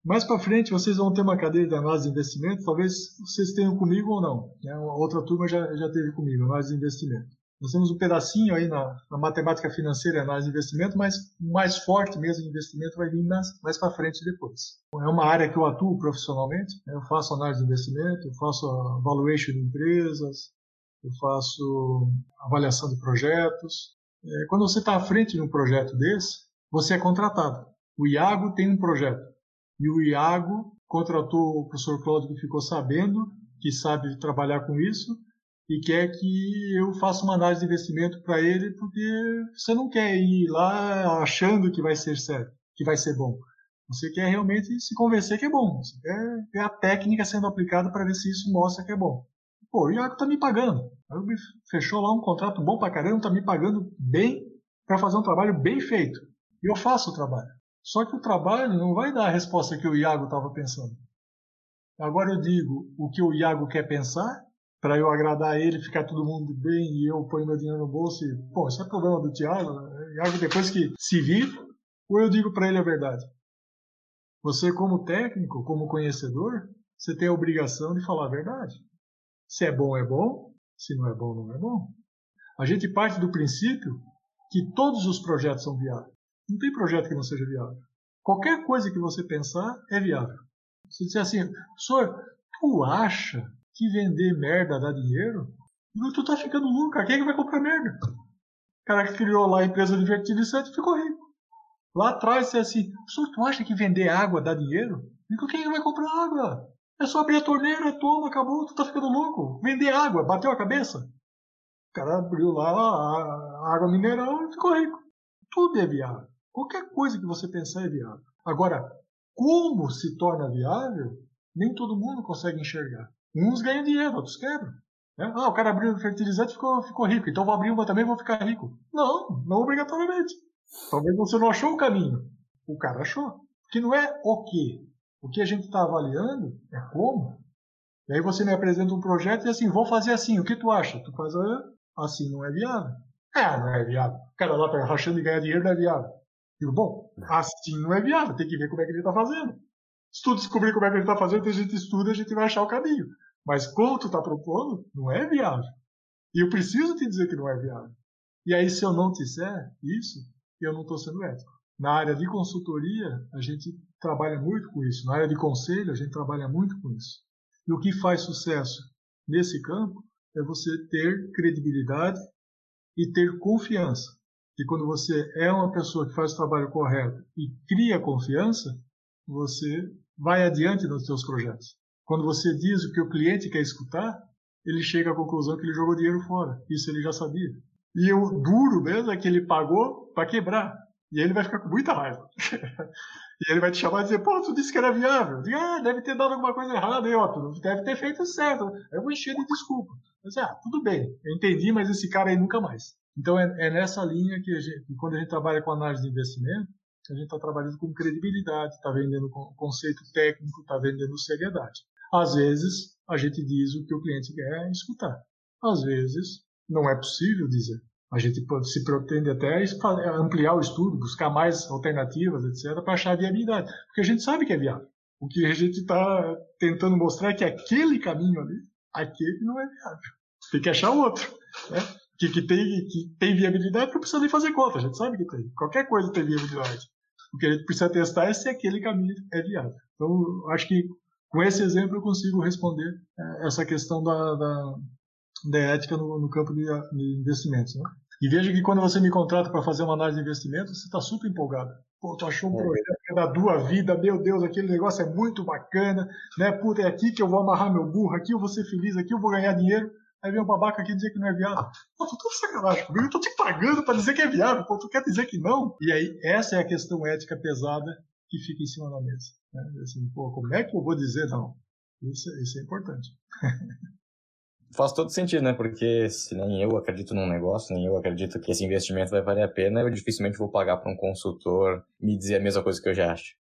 Mais para frente, vocês vão ter uma cadeira de análise de investimento, talvez vocês tenham comigo ou não. Né? Outra turma já, já teve comigo, análise de investimento. Nós temos um pedacinho aí na, na matemática financeira e análise de investimento, mas o mais forte mesmo de investimento vai vir mais, mais para frente depois. É uma área que eu atuo profissionalmente. Né? Eu faço análise de investimento, eu faço valuation de empresas, eu faço avaliação de projetos. É, quando você está à frente de um projeto desse, você é contratado. O Iago tem um projeto e o Iago contratou o professor Cláudio que ficou sabendo que sabe trabalhar com isso e quer que eu faça uma análise de investimento para ele porque você não quer ir lá achando que vai ser certo, que vai ser bom. Você quer realmente se convencer que é bom. Você quer ver a técnica sendo aplicada para ver se isso mostra que é bom. Pô, o Iago tá me pagando. Fechou lá um contrato bom para caramba, tá me pagando bem para fazer um trabalho bem feito. E eu faço o trabalho. Só que o trabalho não vai dar a resposta que o Iago estava pensando. Agora eu digo o que o Iago quer pensar, para eu agradar ele, ficar todo mundo bem e eu ponho meu dinheiro no bolso e, pô, isso é problema do Thiago. Né? Iago depois que se vir, ou eu digo para ele a verdade. Você, como técnico, como conhecedor, você tem a obrigação de falar a verdade. Se é bom, é bom. Se não é bom, não é bom. A gente parte do princípio que todos os projetos são viáveis. Não tem projeto que não seja viável. Qualquer coisa que você pensar é viável. Se disser assim, senhor, tu acha que vender merda dá dinheiro? Tu tá ficando louco, quem é que vai comprar merda? O cara que criou lá a empresa de fertilizante ficou rico. Lá atrás, você assim, senhor, tu acha que vender água dá dinheiro? Digo, quem é que vai comprar água? É só abrir a torneira, toma, acabou, tu tá ficando louco. Vender água, bateu a cabeça. O cara abriu lá a água mineral e ficou rico. Tudo é viável. Qualquer coisa que você pensar é viável. Agora, como se torna viável, nem todo mundo consegue enxergar. Uns ganham dinheiro, outros quebram. Né? Ah, o cara abriu fertilizante e ficou, ficou rico, então vou abrir uma também e vou ficar rico. Não, não obrigatoriamente. Talvez você não achou o caminho. O cara achou. Que não é o que. O que a gente está avaliando é como. E aí você me apresenta um projeto e assim, vou fazer assim, o que tu acha? Tu faz ah, assim, não é viável. É, não é viável. O cara lá tá rachando e ganhar dinheiro não é viável. Digo, bom, assim não é viável, tem que ver como é que ele está fazendo. Se tu descobrir como é que ele está fazendo, a gente estuda, a gente vai achar o caminho. Mas como tu está propondo, não é viável. E eu preciso te dizer que não é viável. E aí, se eu não te disser isso, eu não estou sendo ético. Na área de consultoria, a gente trabalha muito com isso. Na área de conselho, a gente trabalha muito com isso. E o que faz sucesso nesse campo é você ter credibilidade e ter confiança. E quando você é uma pessoa que faz o trabalho correto e cria confiança, você vai adiante nos seus projetos. Quando você diz o que o cliente quer escutar, ele chega à conclusão que ele jogou dinheiro fora. Isso ele já sabia. E o duro mesmo é que ele pagou para quebrar. E ele vai ficar com muita raiva. e ele vai te chamar e dizer, pô, tu disse que era viável. Digo, ah, deve ter dado alguma coisa errada aí, ó, tu deve ter feito certo. Aí eu vou encher de desculpa. Disse, ah, tudo bem, eu entendi, mas esse cara aí nunca mais. Então é, é nessa linha que, gente, que quando a gente trabalha com análise de investimento, a gente está trabalhando com credibilidade, está vendendo conceito técnico, está vendendo seriedade. Às vezes, a gente diz o que o cliente quer escutar. Às vezes, não é possível dizer. A gente se pretende até ampliar o estudo, buscar mais alternativas, etc., para achar viabilidade. Porque a gente sabe que é viável. O que a gente está tentando mostrar é que aquele caminho ali, aquele não é viável. Tem que achar outro. Né? que, que, tem, que tem viabilidade, não precisa nem fazer conta, a gente sabe que tem. Qualquer coisa tem viabilidade. O que a gente precisa testar é se aquele caminho é viável. Então, acho que com esse exemplo eu consigo responder é, essa questão da, da, da ética no, no, campo de, de investimentos. Né? E veja que quando você me contrata para fazer uma análise de investimentos, você está super empolgado. Pô, tu achou um é. projeto que é da tua vida, meu Deus, aquele negócio é muito bacana, né? Puta, é aqui que eu vou amarrar meu burro, aqui eu vou ser feliz, aqui eu vou ganhar dinheiro. Aí vem um babaca aqui dizer que não é viável. Pô, tu tá sacanagem comigo, eu tô te pagando para dizer que é viável, pô, tu quer dizer que não? E aí, essa é a questão ética pesada que fica em cima da mesa. Né? Assim, pô, como é que eu vou dizer não? Isso, isso é importante. Faz todo sentido, né? Porque se nem eu acredito num negócio, nem eu acredito que esse investimento vai valer a pena, eu dificilmente vou pagar para um consultor me dizer a mesma coisa que eu já acho.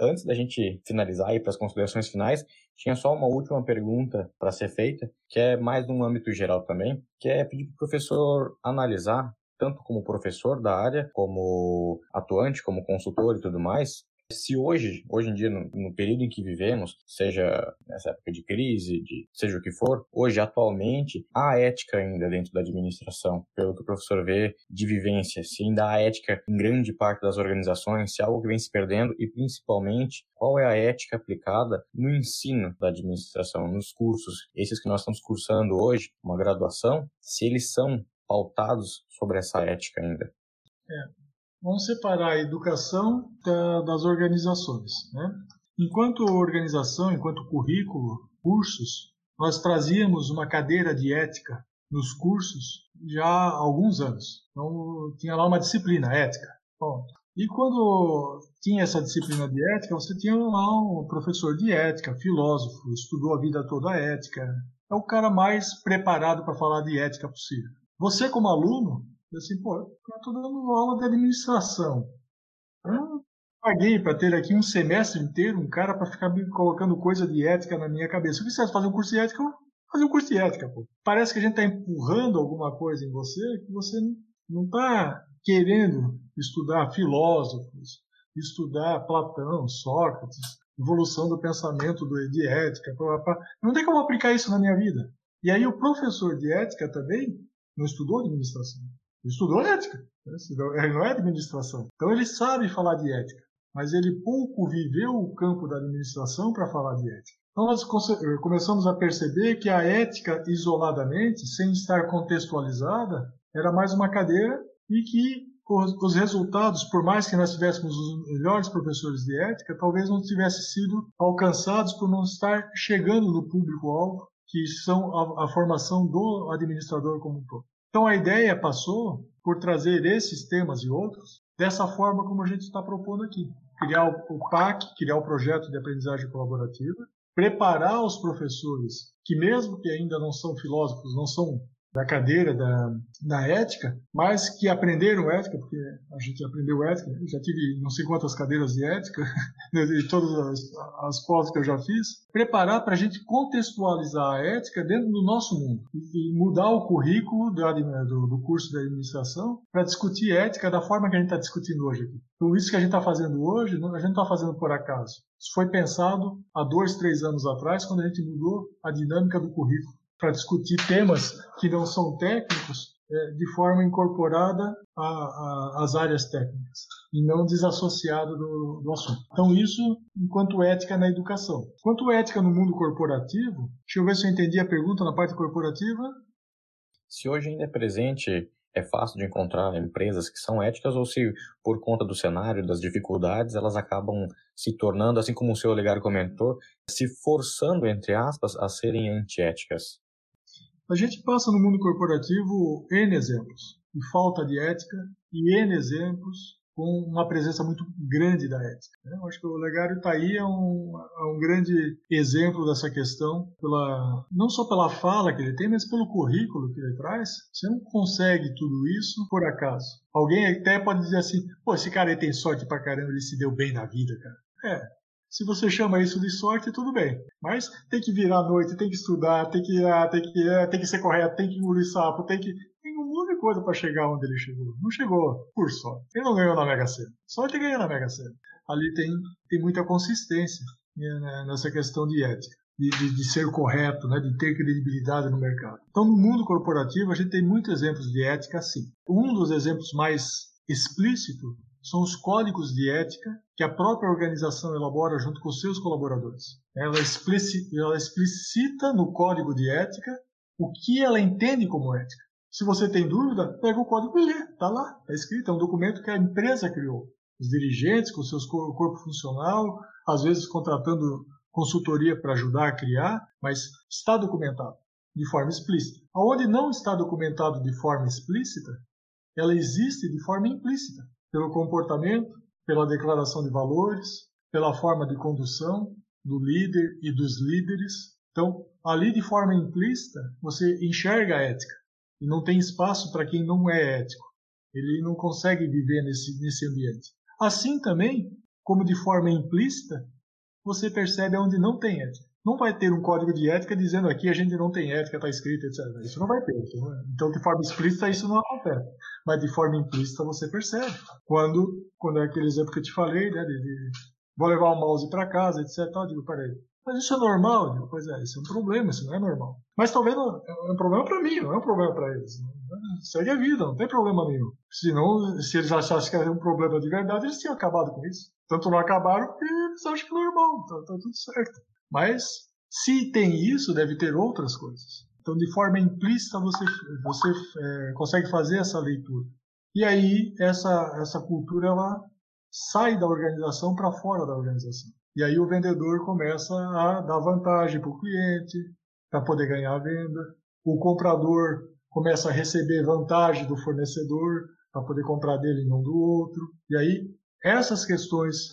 Antes da gente finalizar e para as considerações finais, tinha só uma última pergunta para ser feita, que é mais num âmbito geral também, que é pedir para o professor analisar, tanto como professor da área, como atuante, como consultor e tudo mais, se hoje, hoje em dia, no, no, período em que vivemos, seja nessa época de crise, de seja o que for, hoje, atualmente, há ética ainda dentro da administração, pelo que o professor vê de vivência, se ainda há ética em grande parte das organizações, se é algo que vem se perdendo e, principalmente, qual é a ética aplicada no ensino da administração, nos cursos, esses que nós estamos cursando hoje, uma graduação, se eles são pautados sobre essa ética ainda. É, Vamos separar a educação da, das organizações. Né? Enquanto organização, enquanto currículo, cursos, nós trazíamos uma cadeira de ética nos cursos já há alguns anos. Então, tinha lá uma disciplina, ética. Bom, e quando tinha essa disciplina de ética, você tinha lá um professor de ética, filósofo, estudou a vida toda a ética. É o cara mais preparado para falar de ética possível. Você, como aluno, assim, pô, eu estou dando aula de administração. Eu não paguei para ter aqui um semestre inteiro um cara para ficar me colocando coisa de ética na minha cabeça. Se eu quisesse fazer um curso de ética, eu fazer um curso de ética, pô. Parece que a gente está empurrando alguma coisa em você que você não está querendo estudar filósofos, estudar Platão, Sócrates, evolução do pensamento do, de ética. Pá. Não tem como aplicar isso na minha vida. E aí o professor de ética também não estudou administração. Estudou ética, né? ele não é administração. Então ele sabe falar de ética, mas ele pouco viveu o campo da administração para falar de ética. Então nós eh, começamos a perceber que a ética isoladamente, sem estar contextualizada, era mais uma cadeira e que os resultados, por mais que nós tivéssemos os melhores professores de ética, talvez não tivessem sido alcançados por não estar chegando no público-alvo, que são a, a formação do administrador como um todo. Então a ideia passou por trazer esses temas e outros dessa forma como a gente está propondo aqui. Criar o PAC, criar o projeto de aprendizagem colaborativa, preparar os professores que mesmo que ainda não são filósofos, não são da cadeira da, da ética, mas que aprenderam ética, porque a gente aprendeu ética, já tive não sei quantas cadeiras de ética, de todas as, as que eu já fiz, preparar para a gente contextualizar a ética dentro do nosso mundo e, e mudar o currículo do, do, do curso de administração para discutir ética da forma que a gente está discutindo hoje aqui. Então, isso que a gente está fazendo hoje, a gente não está fazendo por acaso. Isso foi pensado há dois, três anos atrás, quando a gente mudou a dinâmica do currículo para discutir temas que não são técnicos é, de forma incorporada às áreas técnicas e não desassociada do, do, assunto. Então, isso enquanto ética na educação. Quanto ética no mundo corporativo, deixa eu ver se eu entendi a pergunta na parte corporativa. Se hoje ainda é presente é fácil de encontrar empresas que são éticas ou se, por conta do cenário, das dificuldades, elas acabam se tornando, assim como o seu Olegário comentou, se forçando, entre aspas, a serem antiéticas. A gente passa no mundo corporativo N exemplos de falta de ética e N exemplos com uma presença muito grande da ética. Né? Eu acho que o Legário está aí é um, é um grande exemplo dessa questão, pela, não só pela fala que ele tem, mas pelo currículo que ele traz. Você não consegue tudo isso por acaso. Alguém até pode dizer assim, pô, esse cara tem sorte pra caramba, ele se deu bem na vida, cara. É, se você chama isso de sorte, tudo bem. Mas tem que virar à noite, tem que estudar, tem que, ah, tem que, tem que ser correto, tem que engolir sapo, tem que. Tem um monte de coisa para chegar onde ele chegou. Não chegou por sorte. Ele não ganhou na Mega Sena. Sorte ganhou na Mega Sena. Ali tem, tem muita consistência né, nessa questão de ética. de, de, de, ser correto, né, de ter credibilidade no mercado. Então, no mundo corporativo, a gente tem muitos exemplos de ética assim. Um dos exemplos mais explícitos são os códigos de ética que a própria organização elabora junto com seus colaboradores. Ela explicita, ela explicita no código de ética o que ela entende como ética. Se você tem dúvida, pega o código e lê. Está lá, está escrito. É um documento que a empresa criou. Os dirigentes, com seus corpo funcional, às vezes contratando consultoria para ajudar a criar, mas está documentado de forma explícita. Aonde não está documentado de forma explícita, ela existe de forma implícita, pelo comportamento, pela declaração de valores, pela forma de condução do líder e dos líderes. Então, ali de forma implícita, você enxerga a ética e não tem espaço para quem não é ético. Ele não consegue viver nesse, nesse ambiente. Assim também, como de forma implícita, você percebe onde não tem ética. Não vai ter um código de ética dizendo aqui a gente não tem ética, está escrito, etc. Isso não vai ter. Então, de forma explícita, isso não acontece. Mas de forma implícita, você percebe. Quando, quando é aquele exemplo que eu te falei, né, de, de vou levar o mouse para casa, etc. Eu digo, peraí, mas isso é normal? Digo, pois é, isso é um problema, isso não é normal. Mas talvez é um problema para mim, não é um problema para eles. Segue a vida, não tem problema nenhum. Senão, se eles achassem que era um problema de verdade, eles tinham acabado com isso. Tanto não acabaram porque eles acham que é normal, tá, tá tudo certo. Mas se tem isso, deve ter outras coisas. Então, de forma implícita, você, você é, consegue fazer essa leitura. E aí, essa, essa cultura ela sai da organização para fora da organização. E aí, o vendedor começa a dar vantagem para o cliente, para poder ganhar a venda. O comprador começa a receber vantagem do fornecedor, para poder comprar dele e não do outro. E aí, essas questões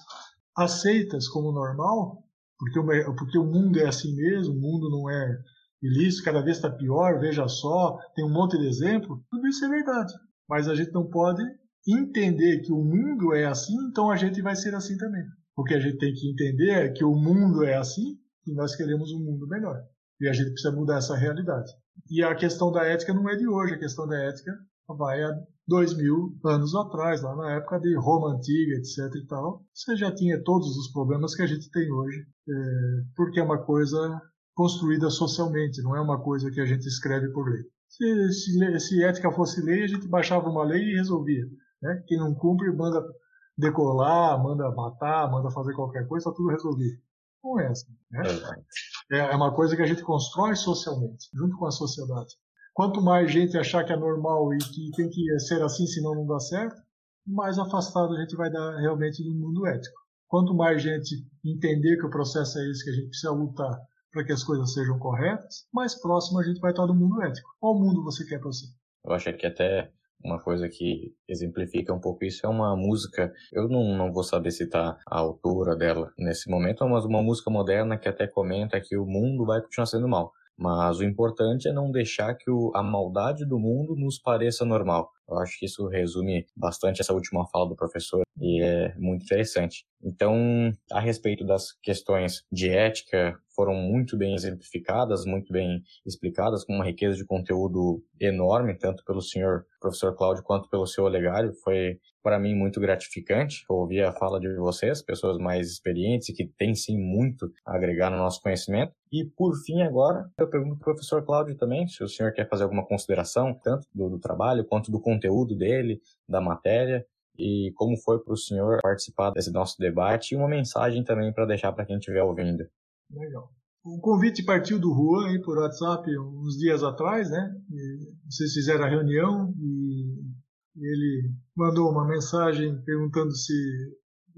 aceitas como normal, porque o, porque o mundo é assim mesmo, o mundo não é ilícito, cada vez está pior, veja só, tem um monte de exemplo, tudo isso é verdade. Mas a gente não pode entender que o mundo é assim, então a gente vai ser assim também. O que a gente tem que entender é que o mundo é assim e nós queremos um mundo melhor. E a gente precisa mudar essa realidade. E a questão da ética não é de hoje, a questão da ética vai dois mil anos atrás, lá na época de Roma antiga, etc. e tal. Você já tinha todos os problemas que a gente tem hoje, é, porque é uma coisa construída socialmente, não é uma coisa que a gente escreve por lei. Se, se, se ética fosse lei, a gente baixava uma lei e resolvia. Né? Quem não cumpre manda decolar, manda matar, manda fazer qualquer coisa, está tudo resolvido. Não é assim. Né? É, é uma coisa que a gente constrói socialmente, junto com a sociedade. Quanto mais gente achar que é normal e que tem que ser assim, senão não dá certo, mais afastado a gente vai dar realmente do mundo ético. Quanto mais gente entender que o processo é esse, que a gente precisa lutar para que as coisas sejam corretas, mais próximo a gente vai estar do mundo ético. Qual mundo você quer para você? Eu acho que até uma coisa que exemplifica um pouco isso é uma música, eu não, não vou saber citar a autora dela nesse momento, mas uma música moderna que até comenta que o mundo vai continuar sendo mal. Mas o importante é não deixar que o, a maldade do mundo nos pareça normal. Eu acho que isso resume bastante essa última fala do professor e é muito interessante. Então, a respeito das questões de ética, foram muito bem exemplificadas, muito bem explicadas, com uma riqueza de conteúdo enorme, tanto pelo senhor professor Cláudio quanto pelo seu Olegário. Foi, para mim, muito gratificante ouvir a fala de vocês, pessoas mais experientes e que têm, sim, muito a agregar no nosso conhecimento. E, por fim, agora, eu pergunto para o professor Cláudio também, se o senhor quer fazer alguma consideração, tanto do, do trabalho quanto do conteúdo dele, da matéria, e como foi para o senhor participar desse nosso debate e uma mensagem também para deixar para quem estiver ouvindo. Legal. O convite partiu do Juan aí por WhatsApp uns dias atrás, né? E vocês fizeram a reunião e ele mandou uma mensagem perguntando se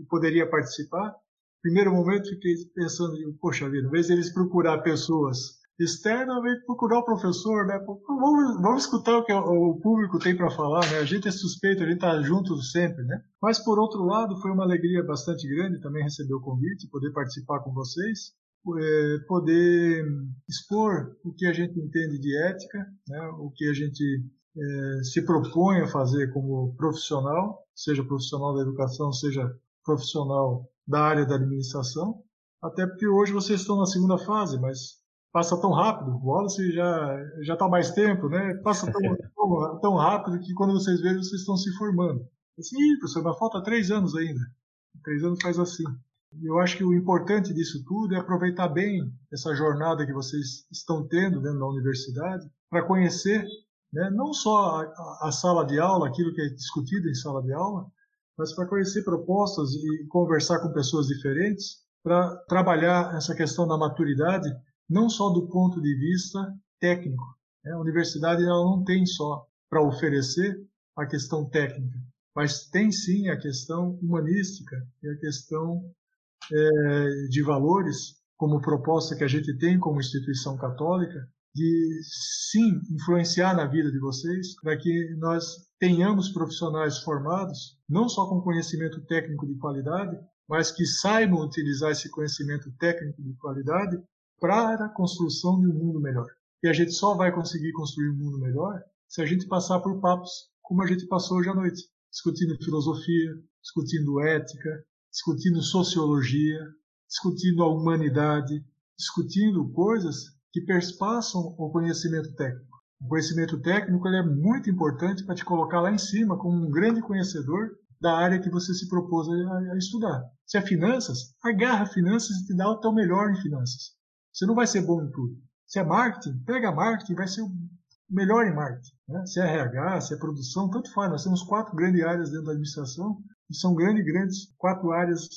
poderia participar. Primeiro momento fiquei pensando, poxa vida, vez eles procurar pessoas externa vem procurar o professor, né? Vamos, vamos escutar o que o público tem para falar, né? A gente é suspeito, a gente está junto sempre, né? Mas por outro lado, foi uma alegria bastante grande também receber o convite, poder participar com vocês, é, poder expor o que a gente entende de ética, né? O que a gente é, se propõe a fazer como profissional, seja profissional da educação, seja profissional da área da administração. Até porque hoje vocês estão na segunda fase, mas passa tão rápido. O Wallace já já está mais tempo, né? Passa tão, tão, tão, rápido que quando vocês veem vocês estão se formando. Sim, professor, mas falta três anos ainda. Três anos faz assim. Eu acho que o importante disso tudo é aproveitar bem essa jornada que vocês estão tendo dentro da universidade para conhecer né, não só a, a, sala de aula, aquilo que é discutido em sala de aula, mas para conhecer propostas e conversar com pessoas diferentes, para trabalhar essa questão da maturidade, não só do ponto de vista técnico. Né? A universidade ela não tem só para oferecer a questão técnica, mas tem sim a questão humanística e a questão é, de valores, como proposta que a gente tem como instituição católica, de sim influenciar na vida de vocês, para que nós tenhamos profissionais formados, não só com conhecimento técnico de qualidade, mas que saibam utilizar esse conhecimento técnico de qualidade para a construção de um mundo melhor. E a gente só vai conseguir construir um mundo melhor se a gente passar por papos como a gente passou hoje à noite, discutindo filosofia, discutindo ética, discutindo sociologia, discutindo a humanidade, discutindo coisas que perspassam o conhecimento técnico. O conhecimento técnico é muito importante para te colocar lá em cima como um grande conhecedor da área que você se propôs a, a estudar. Se é finanças, agarra finanças e te dá o teu melhor em finanças. Você não vai ser bom em tudo. Se é marketing, pega marketing, vai ser o melhor em marketing. Né? Se é RH, se é produção, tanto faz. Nós temos quatro grandes áreas dentro da administração e são grandes, grandes quatro áreas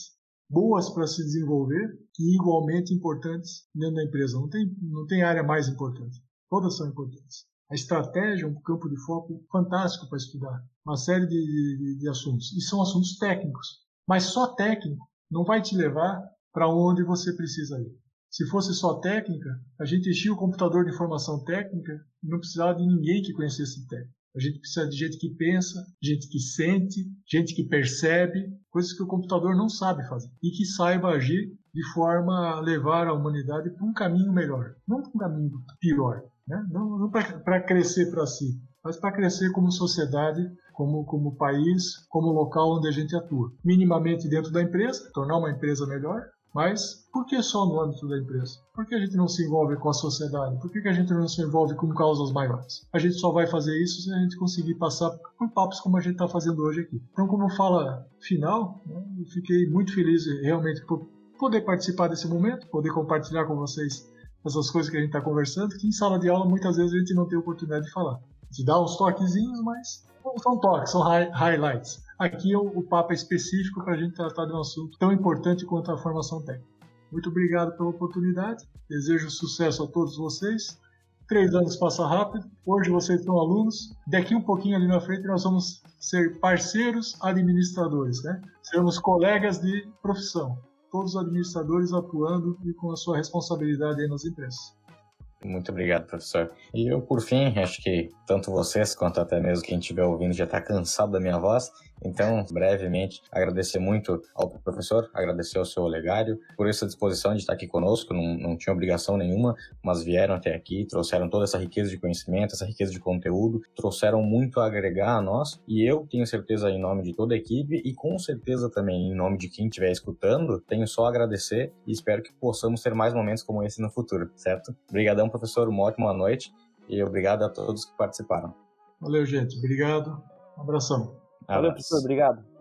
boas para se desenvolver e igualmente importantes dentro da empresa. Não tem, não tem área mais importante. Todas são importantes. A estratégia é um campo de foco fantástico para estudar uma série de, de, de assuntos. E são assuntos técnicos. Mas só técnico não vai te levar para onde você precisa ir. Se fosse só técnica, a gente enchia o computador de informação técnica e não precisava de ninguém que conhecesse técnica. A gente precisa de gente que pensa, gente que sente, gente que percebe, coisas que o computador não sabe fazer. E que saiba agir de forma a levar a humanidade para um caminho melhor, não para um caminho pior. Né? Não, não para crescer para si, mas para crescer como sociedade, como, como país, como local onde a gente atua. Minimamente dentro da empresa, tornar uma empresa melhor, mas por que só no âmbito da empresa? Por que a gente não se envolve com a sociedade? Por que, que a gente não se envolve com causas maiores? A gente só vai fazer isso se a gente conseguir passar por papos como a gente está fazendo hoje aqui. Então, como fala final, né, eu fiquei muito feliz realmente por poder participar desse momento, poder compartilhar com vocês essas coisas que a gente está conversando, que em sala de aula muitas vezes a gente não tem oportunidade de falar. A gente dá uns toquezinhos, mas são toques, são highlights. Aqui o, o papo é específico para a gente tratar de um assunto tão importante quanto a formação técnica. Muito obrigado pela oportunidade, desejo sucesso a todos vocês. Três anos passa rápido, hoje vocês são alunos, daqui um pouquinho ali na frente nós vamos ser parceiros administradores, né? Seremos colegas de profissão, todos os administradores atuando e com a sua responsabilidade aí nas empresas. Muito obrigado, professor. E eu, por fim, acho que tanto vocês quanto até mesmo quem estiver ouvindo já está cansado da minha voz. Então, brevemente, agradecer muito ao professor, agradecer ao seu Olegário por essa disposição de estar aqui conosco, não, não tinha obrigação nenhuma, mas vieram até aqui, trouxeram toda essa riqueza de conhecimento, essa riqueza de conteúdo, trouxeram muito a agregar a nós, e eu tenho certeza em nome de toda a equipe e com certeza também em nome de quem estiver escutando, tenho só a agradecer e espero que possamos ter mais momentos como esse no futuro, certo? Obrigadão, professor, uma ótima noite e obrigado a todos que participaram. Valeu, gente. Obrigado. Um abração. Valeu, professor. Obrigado.